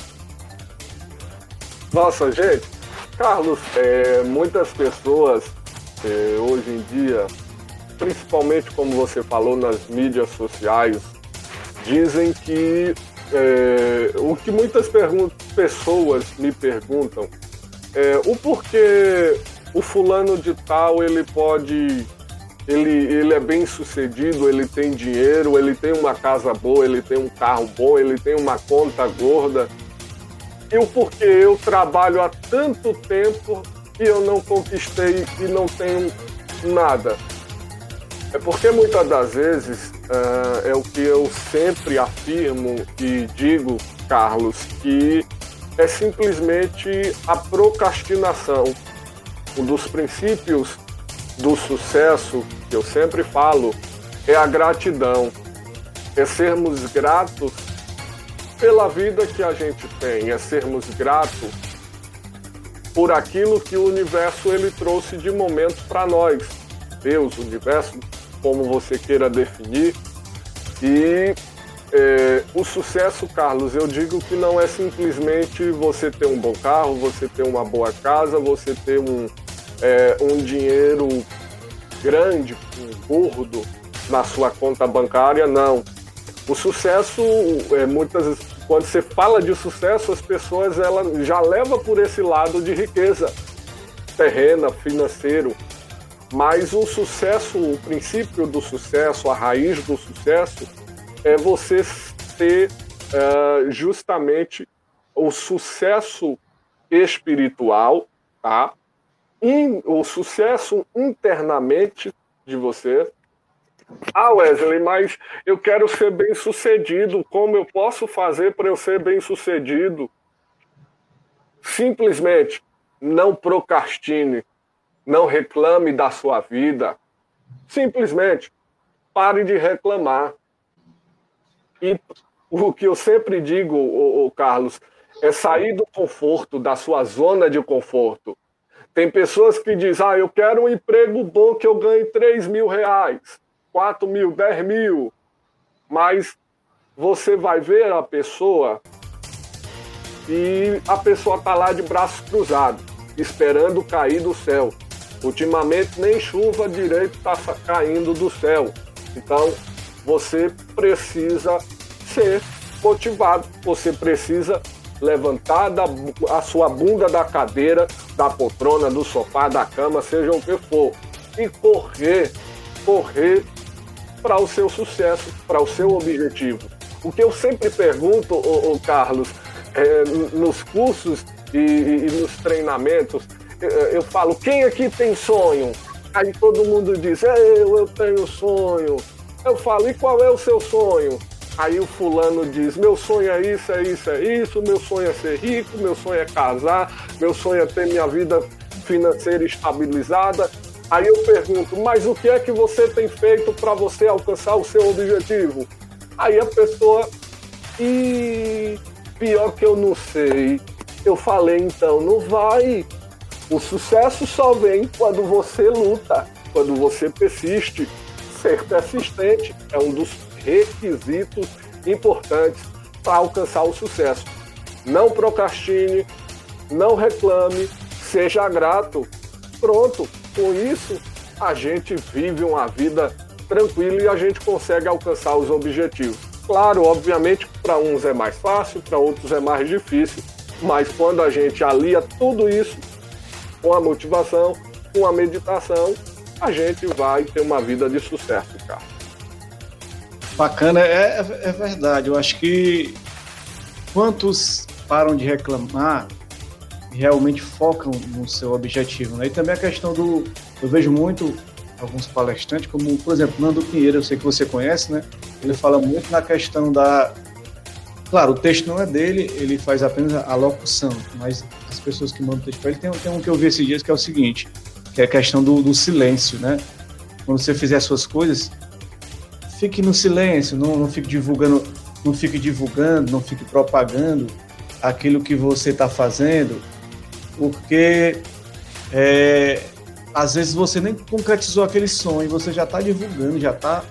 Nossa, gente, Carlos, é, muitas pessoas é, hoje em dia, principalmente como você falou nas mídias sociais, dizem que é, o que muitas pessoas me perguntam é o porquê o fulano de tal ele pode ele, ele é bem sucedido, ele tem dinheiro, ele tem uma casa boa, ele tem um carro bom, ele tem uma conta gorda. E o porquê eu trabalho há tanto tempo e eu não conquistei e não tenho nada. É porque muitas das vezes uh, é o que eu sempre afirmo e digo, Carlos, que é simplesmente a procrastinação. Um dos princípios do sucesso, que eu sempre falo, é a gratidão. É sermos gratos pela vida que a gente tem, é sermos gratos por aquilo que o universo ele trouxe de momento para nós. Deus, o universo, como você queira definir. E é, o sucesso, Carlos, eu digo que não é simplesmente você ter um bom carro, você ter uma boa casa, você ter um, é, um dinheiro grande, um gordo na sua conta bancária, não. O sucesso, é, muitas quando você fala de sucesso, as pessoas ela já leva por esse lado de riqueza terrena, financeiro. Mas o sucesso, o princípio do sucesso, a raiz do sucesso, é você ter uh, justamente o sucesso espiritual, tá? in, o sucesso internamente de você. Ah, Wesley, mas eu quero ser bem sucedido. Como eu posso fazer para eu ser bem sucedido? Simplesmente não procrastine, não reclame da sua vida. Simplesmente pare de reclamar. E o que eu sempre digo, o Carlos, é sair do conforto, da sua zona de conforto. Tem pessoas que dizem, ah, eu quero um emprego bom que eu ganhe 3 mil reais, 4 mil, 10 mil. Mas você vai ver a pessoa e a pessoa está lá de braços cruzados, esperando cair do céu. Ultimamente nem chuva direito está caindo do céu. Então você precisa ser motivado, você precisa levantar da, a sua bunda da cadeira, da poltrona, do sofá, da cama, seja o que for, e correr, correr para o seu sucesso, para o seu objetivo. O que eu sempre pergunto, ô, ô Carlos, é, nos cursos e, e, nos treinamentos, eu, eu falo, quem aqui tem sonho? Aí todo mundo diz, eu, eu tenho sonho. Eu falo, e qual é o seu sonho? Aí o fulano diz: Meu sonho é isso, é isso, é isso, meu sonho é ser rico, meu sonho é casar, meu sonho é ter minha vida financeira estabilizada. Aí eu pergunto: Mas o que é que você tem feito para você alcançar o seu objetivo? Aí a pessoa, e pior que eu não sei. Eu falei: Então, não vai. O sucesso só vem quando você luta, quando você persiste. Ser persistente é um dos requisitos importantes para alcançar o sucesso. Não procrastine, não reclame, seja grato. Pronto, com isso a gente vive uma vida tranquila e a gente consegue alcançar os objetivos. Claro, obviamente, para uns é mais fácil, para outros é mais difícil, mas quando a gente alia tudo isso com a motivação, com a meditação, a gente vai ter uma vida de sucesso, cara. Bacana, é, é verdade. Eu acho que quantos param de reclamar realmente focam no seu objetivo, né? E também a questão do, eu vejo muito alguns palestrantes, como por exemplo Nando Pinheiro, eu sei que você conhece, né? Ele fala muito na questão da, claro, o texto não é dele, ele faz apenas a locução, mas as pessoas que mandam o texto para ele tem, tem um que eu vi esses dias que é o seguinte, que é a questão do, do silêncio, né? Quando você fizer as suas coisas, fique no silêncio, não, não fique divulgando, não fique divulgando, não fique propagando. aquilo que você está fazendo, porque é, às vezes você nem concretizou aquele sonho, você já está divulgando, já está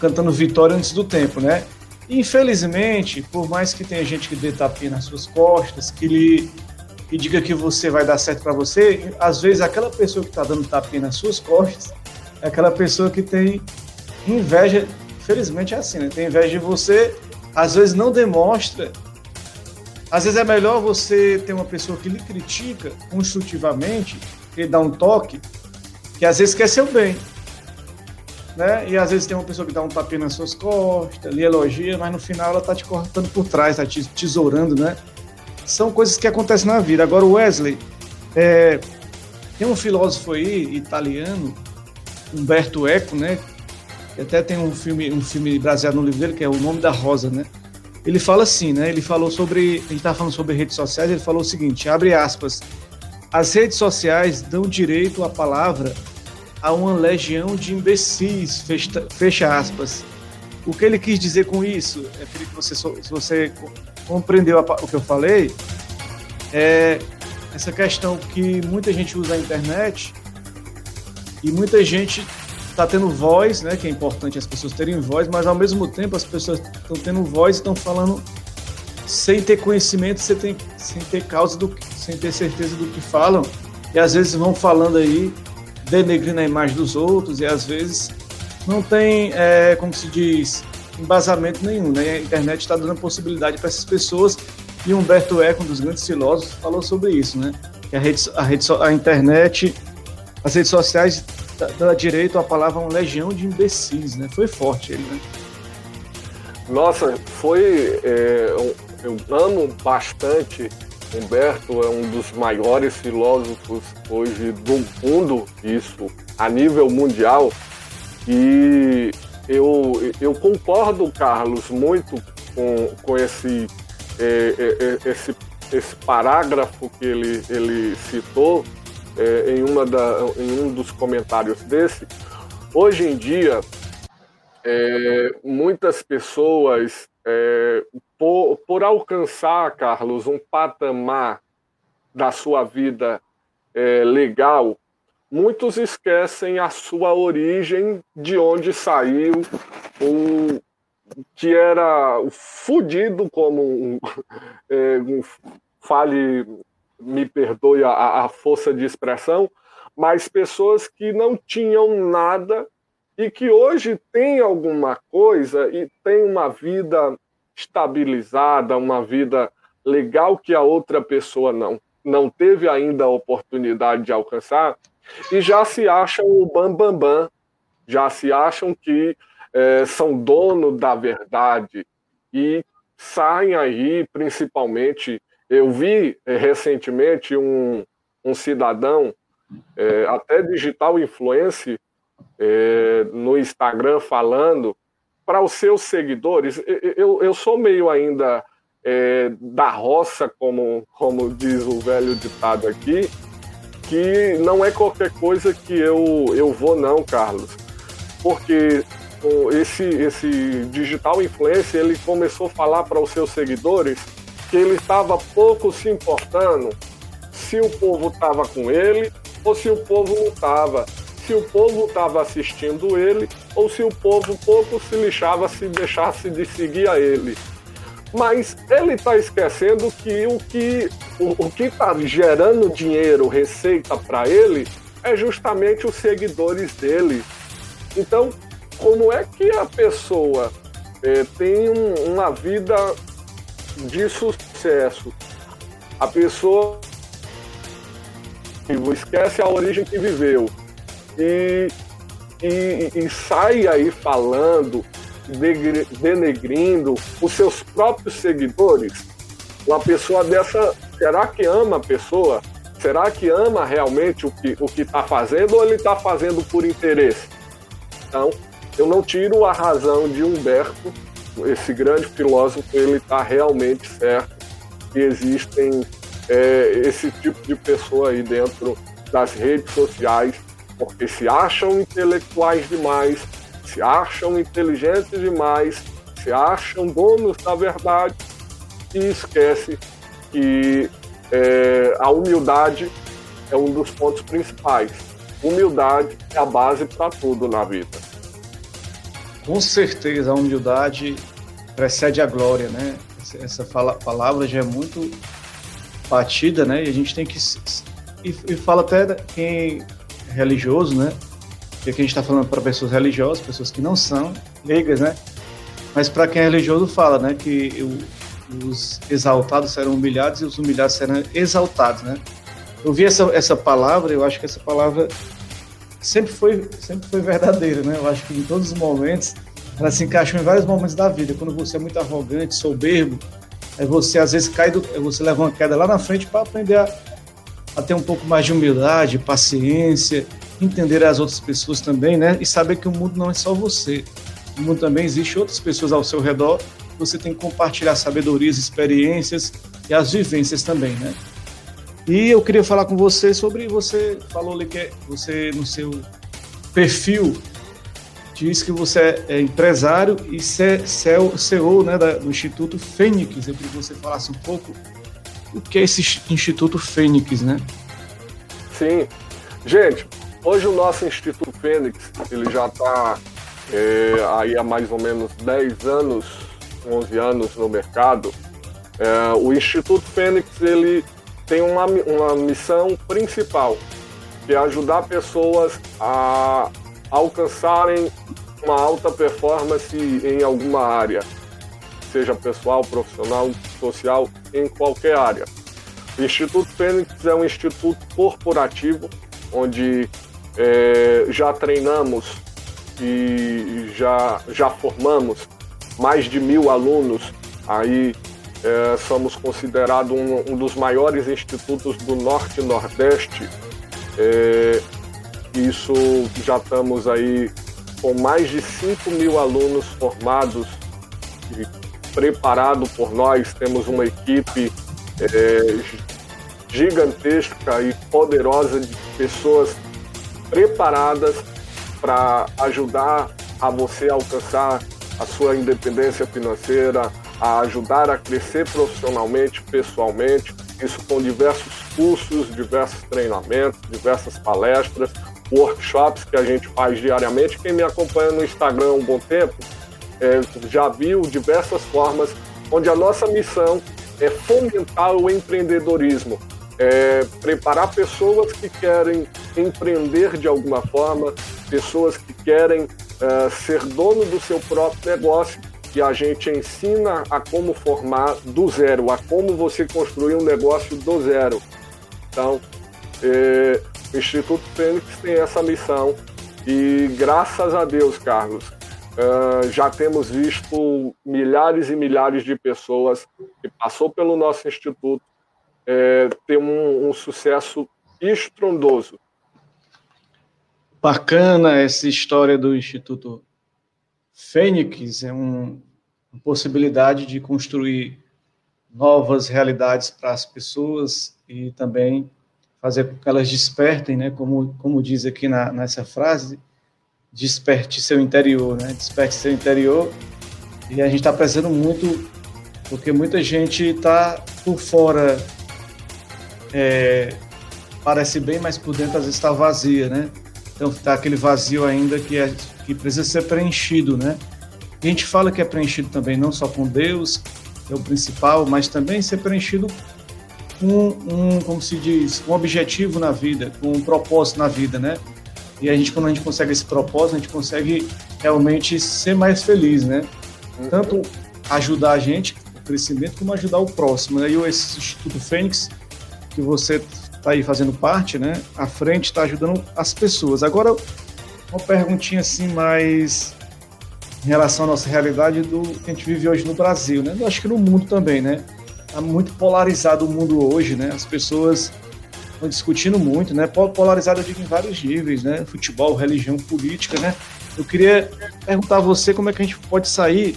cantando vitória antes do tempo, né? Infelizmente, por mais que tenha gente que dê tapinha nas suas costas, que lhe que diga que você vai dar certo para você, às vezes aquela pessoa que está dando tapinha nas suas costas é aquela pessoa que tem inveja, infelizmente é assim, né? Tem inveja de você, às vezes não demonstra. Às vezes é melhor você ter uma pessoa que lhe critica construtivamente, que dá um toque, que às vezes quer seu bem. Né? E às vezes tem uma pessoa que dá um tapinha nas suas costas, lhe elogia, mas no final ela tá te cortando por trás, tá te tesourando, né? São coisas que acontecem na vida. Agora, Wesley, é, tem um filósofo aí, italiano, Umberto Eco, né? Até tem um filme, um filme baseado no livro dele, que é O Nome da Rosa, né? Ele fala assim, né? Ele falou sobre. A gente estava falando sobre redes sociais, ele falou o seguinte: abre aspas. As redes sociais dão direito à palavra a uma legião de imbecis, fecha, fecha aspas. O que ele quis dizer com isso? É que você, se você compreendeu o que eu falei, é essa questão que muita gente usa a internet e muita gente está tendo voz, né? Que é importante as pessoas terem voz, mas ao mesmo tempo as pessoas estão tendo voz e estão falando sem ter conhecimento, sem ter, sem ter causa do, sem ter certeza do que falam e às vezes vão falando aí denegrindo a imagem dos outros e às vezes não tem, é, como se diz, embasamento nenhum. Né? A internet está dando possibilidade para essas pessoas e Humberto Eco, um dos grandes filósofos, falou sobre isso, né? Que a, rede, a, rede, a internet, as redes sociais dá direito à palavra uma legião de imbecis, né? Foi forte ele, né? Nossa, foi. É, eu, eu amo bastante Humberto é um dos maiores filósofos hoje do mundo, isso a nível mundial. E eu, eu concordo, Carlos, muito com, com esse, é, é, é esse, esse parágrafo que ele, ele citou é, em, uma da, em um dos comentários desse. Hoje em dia, é, muitas pessoas é, por, por alcançar, Carlos, um patamar da sua vida é, legal, muitos esquecem a sua origem, de onde saiu, o que era fudido como um, [LAUGHS] é, um fale, me perdoe a, a força de expressão, mas pessoas que não tinham nada e que hoje tem alguma coisa e tem uma vida estabilizada, uma vida legal que a outra pessoa não não teve ainda a oportunidade de alcançar e já se acham o bambambam, bam, bam, já se acham que é, são dono da verdade e saem aí, principalmente. Eu vi é, recentemente um, um cidadão, é, até digital influencer, é, no Instagram falando para os seus seguidores. Eu, eu sou meio ainda da roça, como, como diz o velho ditado aqui, que não é qualquer coisa que eu, eu vou, não, Carlos. Porque esse, esse digital influencer ele começou a falar para os seus seguidores que ele estava pouco se importando se o povo estava com ele ou se o povo não estava se o povo estava assistindo ele ou se o povo pouco se lixava se deixasse de seguir a ele. Mas ele está esquecendo que o que o, o que está gerando dinheiro, receita para ele, é justamente os seguidores dele. Então, como é que a pessoa é, tem um, uma vida de sucesso? A pessoa esquece a origem que viveu, e, e, e sai aí falando, denegrindo os seus próprios seguidores, uma pessoa dessa, será que ama a pessoa? Será que ama realmente o que o está fazendo ou ele está fazendo por interesse? Então, eu não tiro a razão de Humberto, esse grande filósofo, ele está realmente certo que existem é, esse tipo de pessoa aí dentro das redes sociais porque se acham intelectuais demais, se acham inteligentes demais, se acham donos da verdade e esquece que é, a humildade é um dos pontos principais. Humildade é a base para tudo na vida. Com certeza, a humildade precede a glória, né? Essa fala, palavra já é muito batida, né? E a gente tem que. E, e fala até quem é religioso, né? Porque aqui a gente está falando para pessoas religiosas, pessoas que não são leigas, né? Mas para quem é religioso, fala, né? Que o, os exaltados serão humilhados e os humilhados serão exaltados, né? Eu vi essa, essa palavra, eu acho que essa palavra sempre foi, sempre foi verdadeira, né? Eu acho que em todos os momentos ela se encaixou em vários momentos da vida. Quando você é muito arrogante, soberbo, aí você às vezes cai do, você leva uma queda lá na frente para aprender a, a, ter um pouco mais de humildade, paciência, entender as outras pessoas também, né? E saber que o mundo não é só você. O mundo também existe outras pessoas ao seu redor. Você tem que compartilhar sabedorias, experiências e as vivências também, né? E eu queria falar com você sobre você falou ali que você no seu perfil diz que você é empresário e CEO né, do Instituto Fênix. Eu queria que você falasse um pouco o que é esse Instituto Fênix, né? Sim. Gente, hoje o nosso Instituto Fênix, ele já está é, aí há mais ou menos 10 anos, 11 anos no mercado. É, o Instituto Fênix, ele tem uma, uma missão principal, que é ajudar pessoas a alcançarem uma alta performance em alguma área, seja pessoal, profissional, social, em qualquer área. O Instituto Fênix é um instituto corporativo onde é, já treinamos e já, já formamos mais de mil alunos aí é, somos considerados um, um, dos maiores institutos do Norte e Nordeste. É, isso já estamos aí com mais de 5 mil alunos formados e preparado por nós. Temos uma equipe é, gigantesca e poderosa de pessoas preparadas para ajudar a você alcançar a sua independência financeira, a ajudar a crescer profissionalmente, pessoalmente, isso com diversos cursos, diversos treinamentos, diversas palestras, workshops que a gente faz diariamente. Quem me acompanha no Instagram há um bom tempo é, já viu diversas formas onde a nossa missão é fomentar o empreendedorismo, é preparar pessoas que querem empreender de alguma forma, pessoas que querem é, ser dono do seu próprio negócio que a gente ensina a como formar do zero, a como você construir um negócio do zero. Então, é, o Instituto Fênix tem essa missão e graças a Deus, Carlos, é, já temos visto milhares e milhares de pessoas que passou pelo nosso instituto é, ter um, um sucesso estrondoso. Bacana essa história do Instituto Fênix é um, uma possibilidade de construir novas realidades para as pessoas e também fazer com que elas despertem, né? Como, como diz aqui na, nessa frase, desperte seu interior, né? Desperte seu interior. E a gente está precisando muito, porque muita gente está por fora, é, parece bem, mas por dentro às vezes está vazia, né? Então está aquele vazio ainda que, é, que precisa ser preenchido, né? A gente fala que é preenchido também não só com Deus, que é o principal, mas também ser preenchido com um, como se diz, um objetivo na vida, com um propósito na vida, né? E a gente, quando a gente consegue esse propósito, a gente consegue realmente ser mais feliz, né? Uhum. Tanto ajudar a gente, o crescimento, como ajudar o próximo. Né? E esse Instituto Fênix, que você está aí fazendo parte, né? À frente está ajudando as pessoas. Agora, uma perguntinha assim mais em relação à nossa realidade do que a gente vive hoje no Brasil, né? Eu acho que no mundo também, né? Está muito polarizado o mundo hoje, né? As pessoas estão discutindo muito, né? Polarizado, eu digo, em vários níveis, né? Futebol, religião, política, né? Eu queria perguntar a você como é que a gente pode sair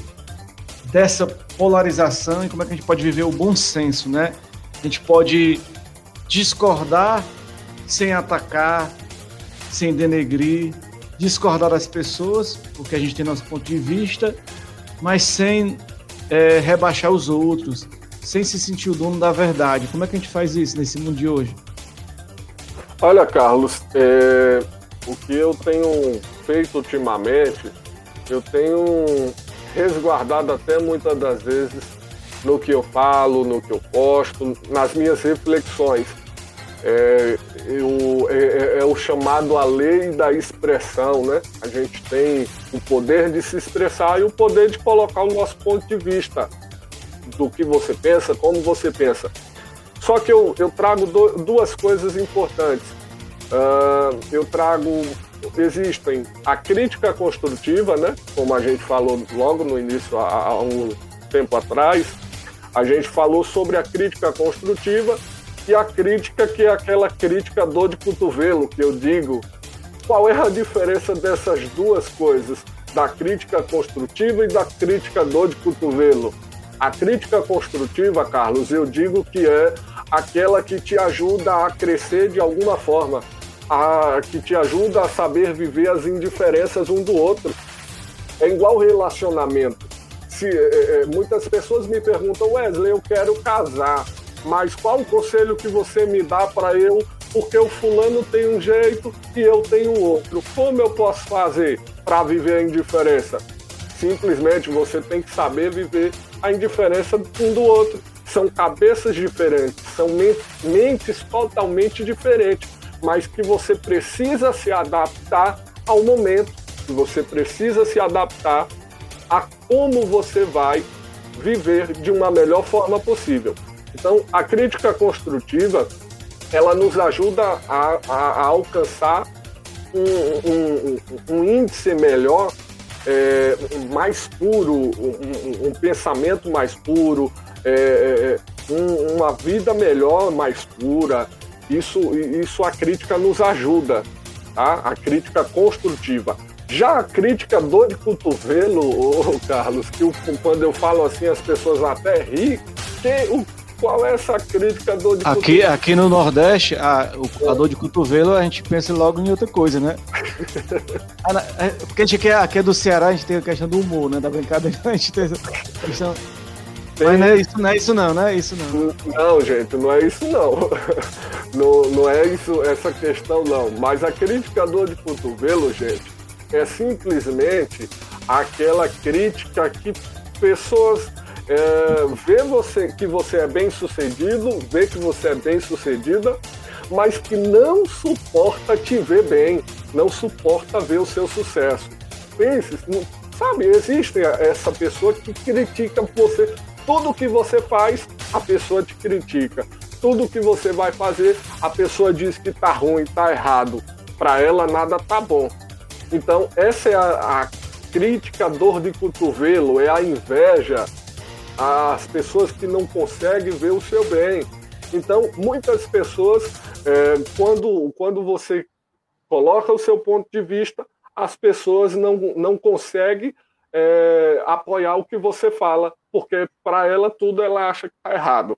dessa polarização e como é que a gente pode viver o bom senso, né? A gente pode discordar sem atacar, sem denegrir, discordar das pessoas, porque a gente tem nosso ponto de vista, mas sem é, rebaixar os outros, sem se sentir o dono da verdade. Como é que a gente faz isso nesse mundo de hoje? Olha, Carlos, é, o que eu tenho feito ultimamente, eu tenho resguardado até muitas das vezes no que eu falo, no que eu posto, nas minhas reflexões. É, eu, é, é, é, o chamado a lei da expressão, né? A gente tem o poder de se expressar e o poder de colocar o nosso ponto de vista do que você pensa, como você pensa. Só que eu, eu trago do, duas coisas importantes. Uh, eu trago existem a crítica construtiva, né? Como a gente falou logo no início, há, há um tempo atrás, a gente falou sobre a crítica construtiva e a crítica que é aquela crítica dor de cotovelo, que eu digo. Qual é a diferença dessas duas coisas? Da crítica construtiva e da crítica dor de cotovelo? A crítica construtiva, Carlos, eu digo que é aquela que te ajuda a crescer de alguma forma, a, que te ajuda a saber viver as indiferenças um do outro. É igual relacionamento. Se, é, é, muitas pessoas me perguntam, Wesley, eu quero casar, mas qual o conselho que você me dá para eu? Porque o fulano tem um jeito e eu tenho outro. Como eu posso fazer para viver a indiferença? Simplesmente você tem que saber viver a indiferença um do outro. São cabeças diferentes, são mentes totalmente diferentes mas que você precisa se adaptar ao momento, você precisa se adaptar a como você vai viver de uma melhor forma possível. Então, a crítica construtiva ela nos ajuda a, a, a alcançar um, um, um, índice melhor, é, mais puro, um, um, pensamento mais puro, é, é uma vida melhor, mais pura, isso, isso a crítica nos ajuda, tá? A crítica construtiva. Já a crítica dor de cotovelo, ô, Carlos, que o, quando eu falo assim as pessoas até ri, que, o, qual é essa crítica dor de aqui, cotovelo? Aqui no Nordeste, a, o, a dor de cotovelo, a gente pensa logo em outra coisa, né? [LAUGHS] Ah, é, porque a gente aqui, é, aqui é do Ceará, a gente tem a questão do humor, né? Da brincadeira, [LAUGHS] a gente tem essa questão mas não é isso, não é isso não, não é isso não. Não, gente, não é isso não. [LAUGHS] Não, não é isso, essa questão não. Mas a crítica dor de cotovelo, gente, é simplesmente aquela crítica que pessoas é, vê você que você é bem sucedido, vê que você é bem sucedida, mas que não suporta te ver bem, não suporta ver o seu sucesso. Pense, sabe, existe essa pessoa que critica você tudo que você faz, a pessoa te critica. Tudo que você vai fazer, a pessoa diz que tá ruim, tá errado. Para ela nada tá bom. Então, essa é a, a crítica, dor de cotovelo, é a inveja, as pessoas que não conseguem ver o seu bem. Então, muitas pessoas, é, quando, quando você coloca o seu ponto de vista, as pessoas não, não conseguem é, apoiar o que você fala, porque para ela tudo ela acha que está errado,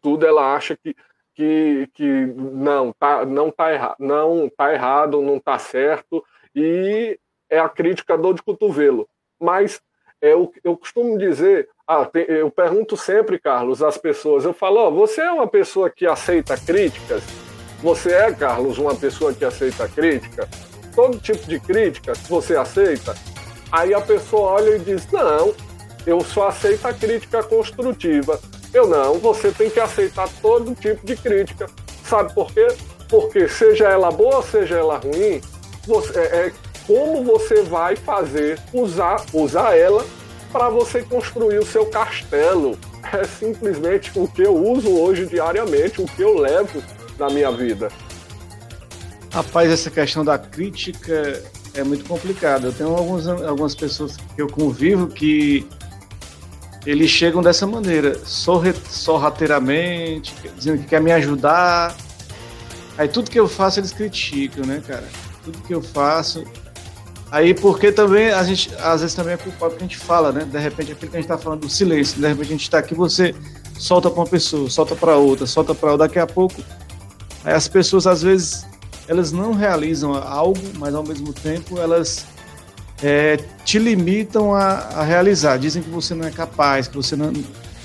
tudo ela acha que, que, que não tá não tá errado, não tá errado, não tá certo e é a crítica dor de cotovelo. Mas é, eu, eu costumo dizer, ah, eu pergunto sempre, Carlos, às pessoas, eu falo, você é uma pessoa que aceita críticas? Você é, Carlos, uma pessoa que aceita crítica? Todo tipo de crítica você aceita? Aí a pessoa olha e diz: Não, eu só aceito a crítica construtiva. Eu não, você tem que aceitar todo tipo de crítica. Sabe por quê? Porque seja ela boa, seja ela ruim, você, é, é como você vai fazer, usar, usar ela para você construir o seu castelo. É simplesmente o que eu uso hoje diariamente, o que eu levo na minha vida. Rapaz, essa questão da crítica é muito complicado. Eu tenho alguns, algumas pessoas que eu convivo que eles chegam dessa maneira, sorrateiramente, dizendo que quer me ajudar. Aí tudo que eu faço eles criticam, né, cara? Tudo que eu faço. Aí porque também a gente, às vezes também é culpado que a gente fala, né? De repente aquilo que a gente tá falando do silêncio, de repente a gente tá aqui, você solta para uma pessoa, solta para outra, solta para outra, daqui a pouco aí as pessoas às vezes elas não realizam algo, mas ao mesmo tempo elas é, te limitam a, a, realizar. Dizem que você não é capaz, que você não,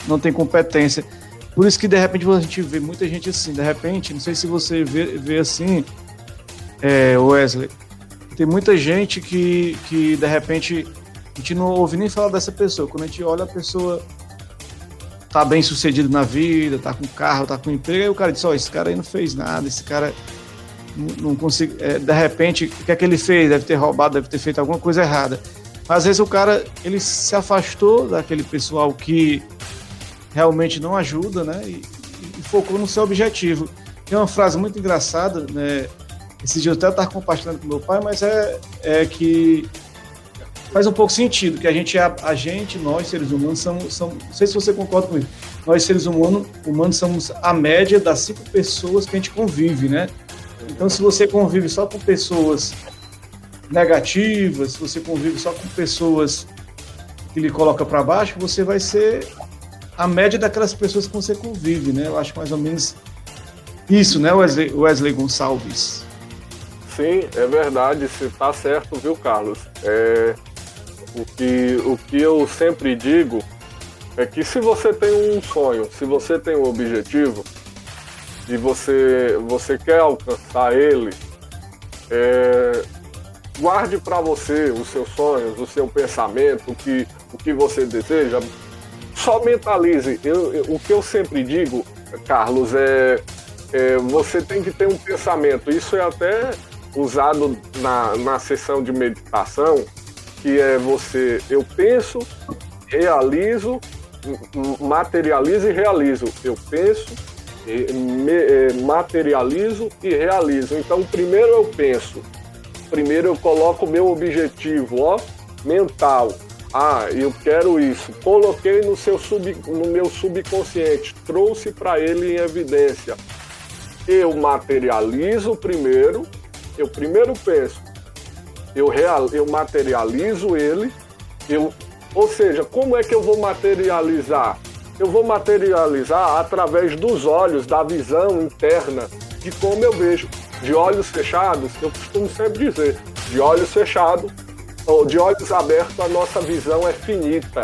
não tem competência. Por isso que de repente a gente vê muita gente assim, de repente, não sei se você vê, vê assim, é, Wesley, tem muita gente que, que de repente a gente não ouve nem falar dessa pessoa. Quando a gente olha a pessoa tá bem sucedido na vida, tá com carro, tá com emprego, aí o cara diz, ó, oh, esse cara aí não fez nada, esse cara não, não consigo. É, de repente, o que é que ele fez? Deve ter roubado, deve ter feito alguma coisa errada. Às vezes o cara ele se afastou daquele pessoal que realmente não ajuda, né? E, e focou no seu objetivo. Tem uma frase muito engraçada, né? Esse dia eu até estava compartilhando com meu pai, mas é, é que faz um pouco sentido, que a gente, a, a gente, nós, seres humanos, somos, somos, não sei se você concorda com isso, nós, seres humanos, humanos, somos a média das cinco pessoas que a gente convive, né? Então, se você convive só com pessoas negativas, se você convive só com pessoas que lhe coloca para baixo, você vai ser a média daquelas pessoas que você convive, né? Eu acho mais ou menos isso, né, Wesley, Wesley Gonçalves? Sim, é verdade, você está certo, viu, Carlos? É, o, que, o que eu sempre digo é que se você tem um sonho, se você tem um objetivo e você, você quer alcançar ele, é, guarde para você os seus sonhos, o seu pensamento, o que, o que você deseja. Só mentalize. Eu, eu, o que eu sempre digo, Carlos, é, é, você tem que ter um pensamento. Isso é até usado na, na sessão de meditação, que é você, eu penso, realizo, materializo e realizo. Eu penso, me, materializo e realizo. Então, primeiro eu penso, primeiro eu coloco o meu objetivo, ó, mental. Ah, eu quero isso. Coloquei no, seu sub, no meu subconsciente, trouxe para ele em evidência. Eu materializo primeiro, eu primeiro penso, eu, real, eu materializo ele, eu, ou seja, como é que eu vou materializar? Eu vou materializar através dos olhos, da visão interna, de como eu vejo de olhos fechados, eu costumo sempre dizer, de olhos fechados ou de olhos abertos, a nossa visão é finita.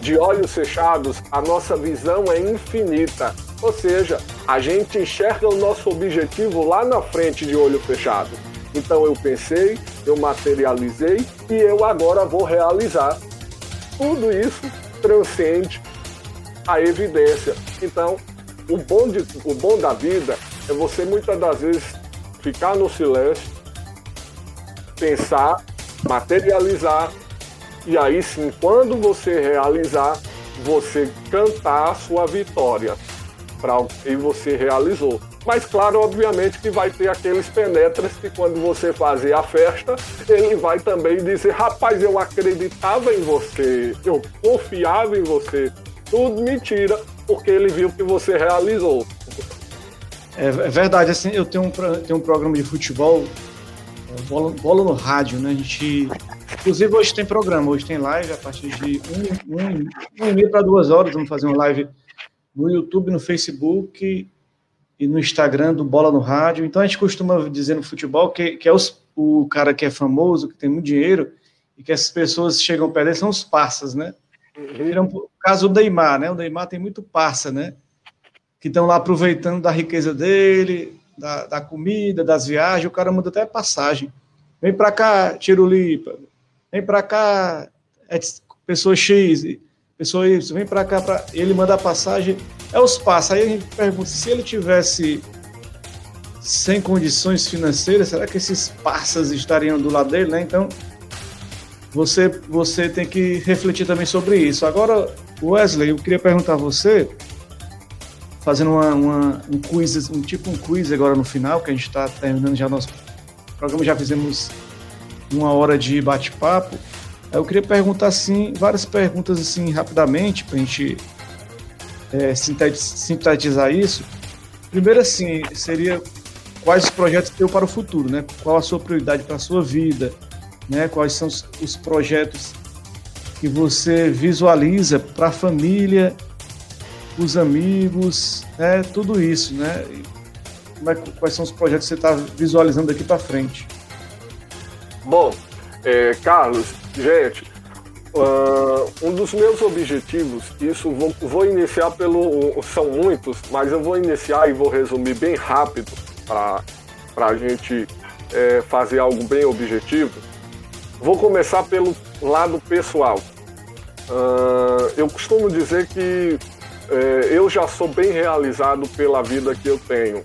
De olhos fechados, a nossa visão é infinita. Ou seja, a gente enxerga o nosso objetivo lá na frente de olho fechado. Então eu pensei, eu materializei e eu agora vou realizar. Tudo isso transcende a evidência. Então, o bom, de, o bom da vida é você muitas das vezes ficar no silêncio, pensar, materializar e aí sim, quando você realizar, você cantar a sua vitória para o que você realizou. Mas claro, obviamente que vai ter aqueles penetras que quando você fazer a festa, ele vai também dizer, rapaz, eu acreditava em você, eu confiava em você. Tudo mentira, porque ele viu que você realizou. É, é verdade, assim, eu tenho um, tenho um programa de futebol, é, bola, bola no rádio, né? A gente. Inclusive hoje tem programa, hoje tem live a partir de um, um, um e para duas horas. Vamos fazer uma live no YouTube, no Facebook e no Instagram do Bola no Rádio. Então a gente costuma dizer no futebol que, que é os, o cara que é famoso, que tem muito dinheiro, e que essas pessoas chegam perto dele são os parças, né? Uhum. O caso do Neymar, né? O Neymar tem muito parça, né? que estão lá aproveitando da riqueza dele, da, da, comida, das viagens, o cara manda até passagem. Vem para cá, Tirulipa. Vem para cá, é pessoa X, pessoa Y, vem para cá, pra... ele manda a passagem, é os passos. Aí a gente pergunta, se ele tivesse sem condições financeiras, será que esses passas estariam do lado dele, né? Então, você, você tem que refletir também sobre isso. Agora, Wesley, eu queria perguntar a você, fazendo uma, uma, um quiz, um tipo um quiz agora no final, que a gente está terminando já nosso programa, já fizemos uma hora de bate-papo. Eu queria perguntar assim, várias perguntas assim rapidamente para a gente é, sintetizar isso. Primeiro assim, seria quais os projetos tem para o futuro, né? Qual a sua prioridade para a sua vida, né? Quais são os, os projetos que você visualiza para a família os amigos, né, tudo isso, né? É, quais são os projetos que você está visualizando aqui para frente? Bom, é, Carlos, gente, Uh, um dos meus objetivos, isso vou, vou iniciar pelo. São muitos, mas eu vou iniciar e vou resumir bem rápido para a gente é, fazer algo bem objetivo. Vou começar pelo lado pessoal. Uh, eu costumo dizer que é, eu já sou bem realizado pela vida que eu tenho,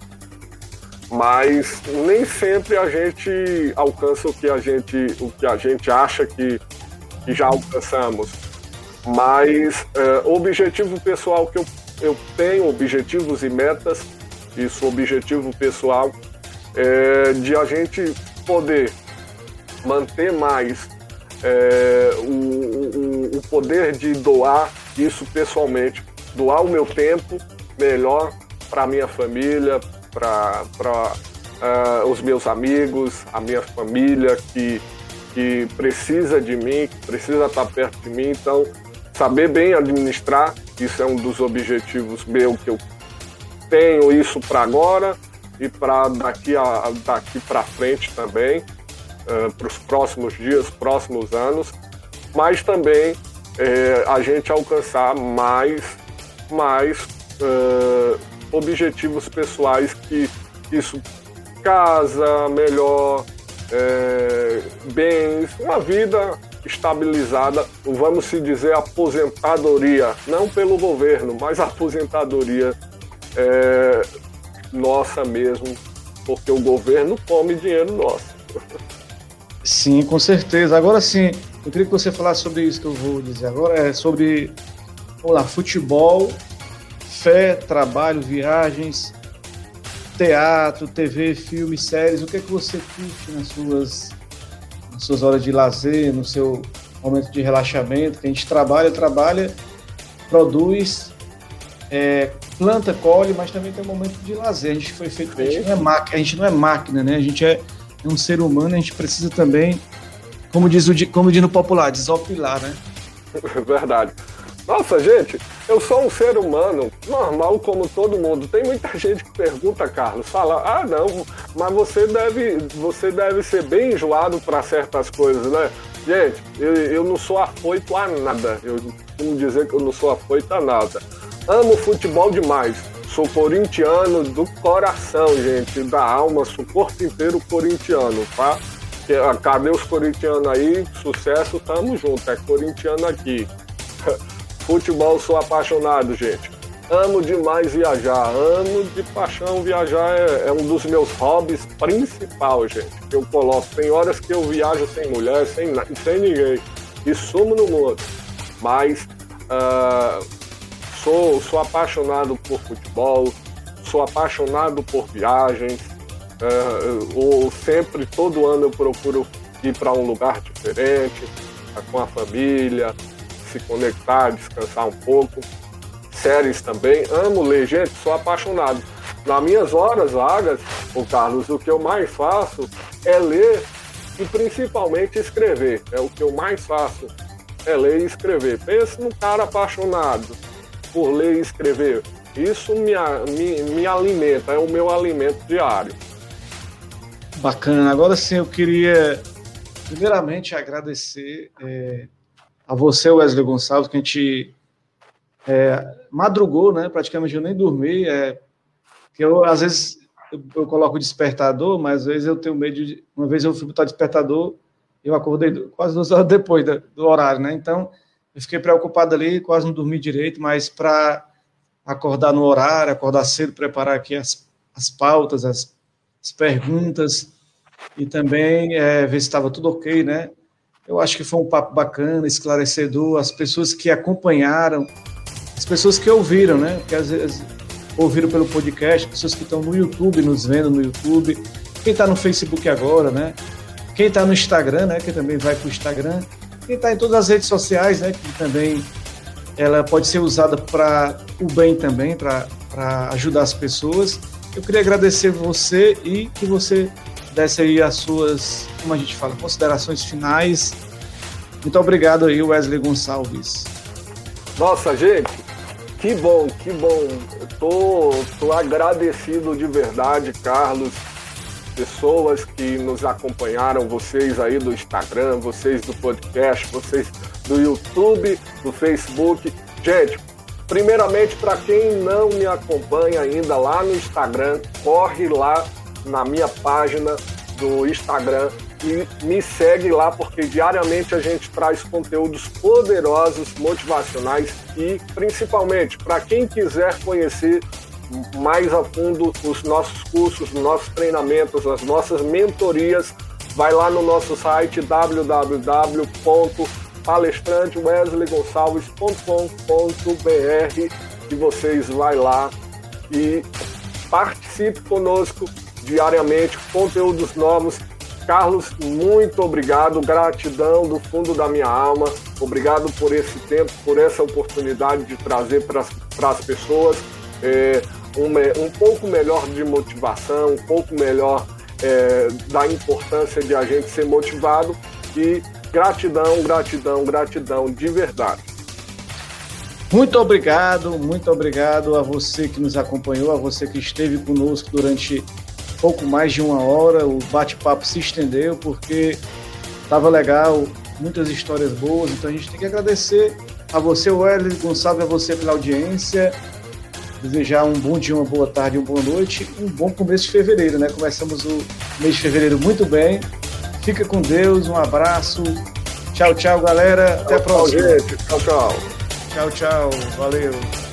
mas nem sempre a gente alcança o que a gente, o que a gente acha que, que já alcançamos. Mas é, objetivo pessoal que eu, eu tenho, objetivos e metas, isso, objetivo pessoal, é de a gente poder manter mais é, o, o, o poder de doar isso pessoalmente, doar o meu tempo melhor para minha família, para uh, os meus amigos, a minha família que, que precisa de mim, que precisa estar perto de mim. Então, saber bem administrar, isso é um dos objetivos meu que eu tenho isso para agora e para daqui a daqui para frente também, uh, para os próximos dias, próximos anos, mas também é, a gente alcançar mais, mais uh, objetivos pessoais que isso casa melhor, é, bens, uma vida estabilizada, vamos se dizer aposentadoria, não pelo governo, mas aposentadoria é, nossa mesmo, porque o governo come dinheiro nosso. Sim, com certeza. Agora sim, eu queria que você falasse sobre isso que eu vou dizer agora, é sobre vamos lá, futebol, fé, trabalho, viagens, teatro, TV, filmes, séries. O que é que você curte nas suas, nas suas horas de lazer, no seu momento de relaxamento? Que a gente trabalha, trabalha, produz, é, planta, colhe, mas também tem um momento de lazer. A gente foi feito, a gente não é máquina, a gente não é máquina, né? A gente é, é um ser humano, a gente precisa também, como diz, o, como diz no popular, desopilar, né? [LAUGHS] Verdade. Nossa, gente, eu sou um ser humano normal como todo mundo. Tem muita [LAUGHS] gente que pergunta, Carlos, fala: "Ah, não, mas você deve, você deve ser bem enjoado para certas coisas, né?" Gente, eu, eu não sou afoito a nada. Eu dizer que eu não sou afoito a nada. Amo futebol demais. Sou corintiano do coração, gente, da alma, sou corpo inteiro corintiano, tá? Ah, cadê os corintianos aí? Sucesso, tamo junto. É corintiano aqui. [LAUGHS] Futebol, sou apaixonado, gente. Amo demais viajar, amo de paixão viajar, é, é um dos meus hobbies principal, gente. Que eu coloco. Tem horas que eu viajo sem mulher, sem, sem ninguém, e sumo no mundo. Mas uh, sou, sou apaixonado por futebol, sou apaixonado por viagens. Uh, ou sempre, todo ano eu procuro ir para um lugar diferente, com a família, se conectar, descansar um pouco. Séries também, amo ler, gente, sou apaixonado. Nas minhas horas vagas, o Carlos, o que eu mais faço é ler e principalmente escrever. É o que eu mais faço, é ler e escrever. Pensa num cara apaixonado por ler e escrever. Isso me, me, me alimenta, é o meu alimento diário. Bacana. Agora sim, eu queria primeiramente agradecer é, a você, Wesley Gonçalves, que a gente é, madrugou, né? Praticamente eu nem dormi. É, eu, às vezes, eu, eu, coloco despertador, mas às vezes eu tenho medo de. Uma vez eu fui botar despertador, eu acordei quase duas horas depois do, do horário, né? Então, eu fiquei preocupado ali, quase não dormi direito, mas para acordar no horário, acordar cedo, preparar aqui as, as pautas, as, as perguntas e também é, ver se estava tudo ok, né? Eu acho que foi um papo bacana, esclarecedor. As pessoas que acompanharam, as pessoas que ouviram, né? Que às vezes ouviram pelo podcast, pessoas que estão no YouTube, nos vendo no YouTube, quem está no Facebook agora, né? Quem está no Instagram, né? Que também vai para o Instagram. Quem está em todas as redes sociais, né? Que também ela pode ser usada para o bem também, para ajudar as pessoas. Eu queria agradecer você e que você desse aí as suas, como a gente fala, considerações finais. Muito obrigado aí, Wesley Gonçalves. Nossa, gente, que bom, que bom. Eu tô, tô agradecido de verdade, Carlos. pessoas que nos acompanharam, vocês aí do Instagram, vocês do podcast, vocês do YouTube, do Facebook. Gente, primeiramente, para quem não me acompanha ainda lá no Instagram, corre lá na minha página do Instagram. E me segue lá porque diariamente a gente traz conteúdos poderosos, motivacionais e principalmente para quem quiser conhecer mais a fundo os nossos cursos, os nossos treinamentos, as nossas mentorias, vai lá no nosso site www.palestrantewesleygonçalves.com.br e vocês vai lá e participe conosco diariamente, conteúdos novos. Carlos, muito obrigado, gratidão do fundo da minha alma, obrigado por esse tempo, por essa oportunidade de trazer para as pessoas é, um, um pouco melhor de motivação, um pouco melhor é, da importância de a gente ser motivado e gratidão, gratidão, gratidão de verdade. Muito obrigado, muito obrigado a você que nos acompanhou, a você que esteve conosco durante pouco mais de uma hora. O bate-papo se estendeu porque estava legal, muitas histórias boas. Então a gente tem que agradecer a você, Wesley Gonçalves, a você pela audiência. Desejar um bom dia, uma boa tarde, uma boa noite, um bom começo de fevereiro, né? Começamos o mês de fevereiro muito bem. Fica com Deus, um abraço. Tchau, tchau, galera. Até a próxima. Tchau, tchau. Tchau, tchau. Valeu.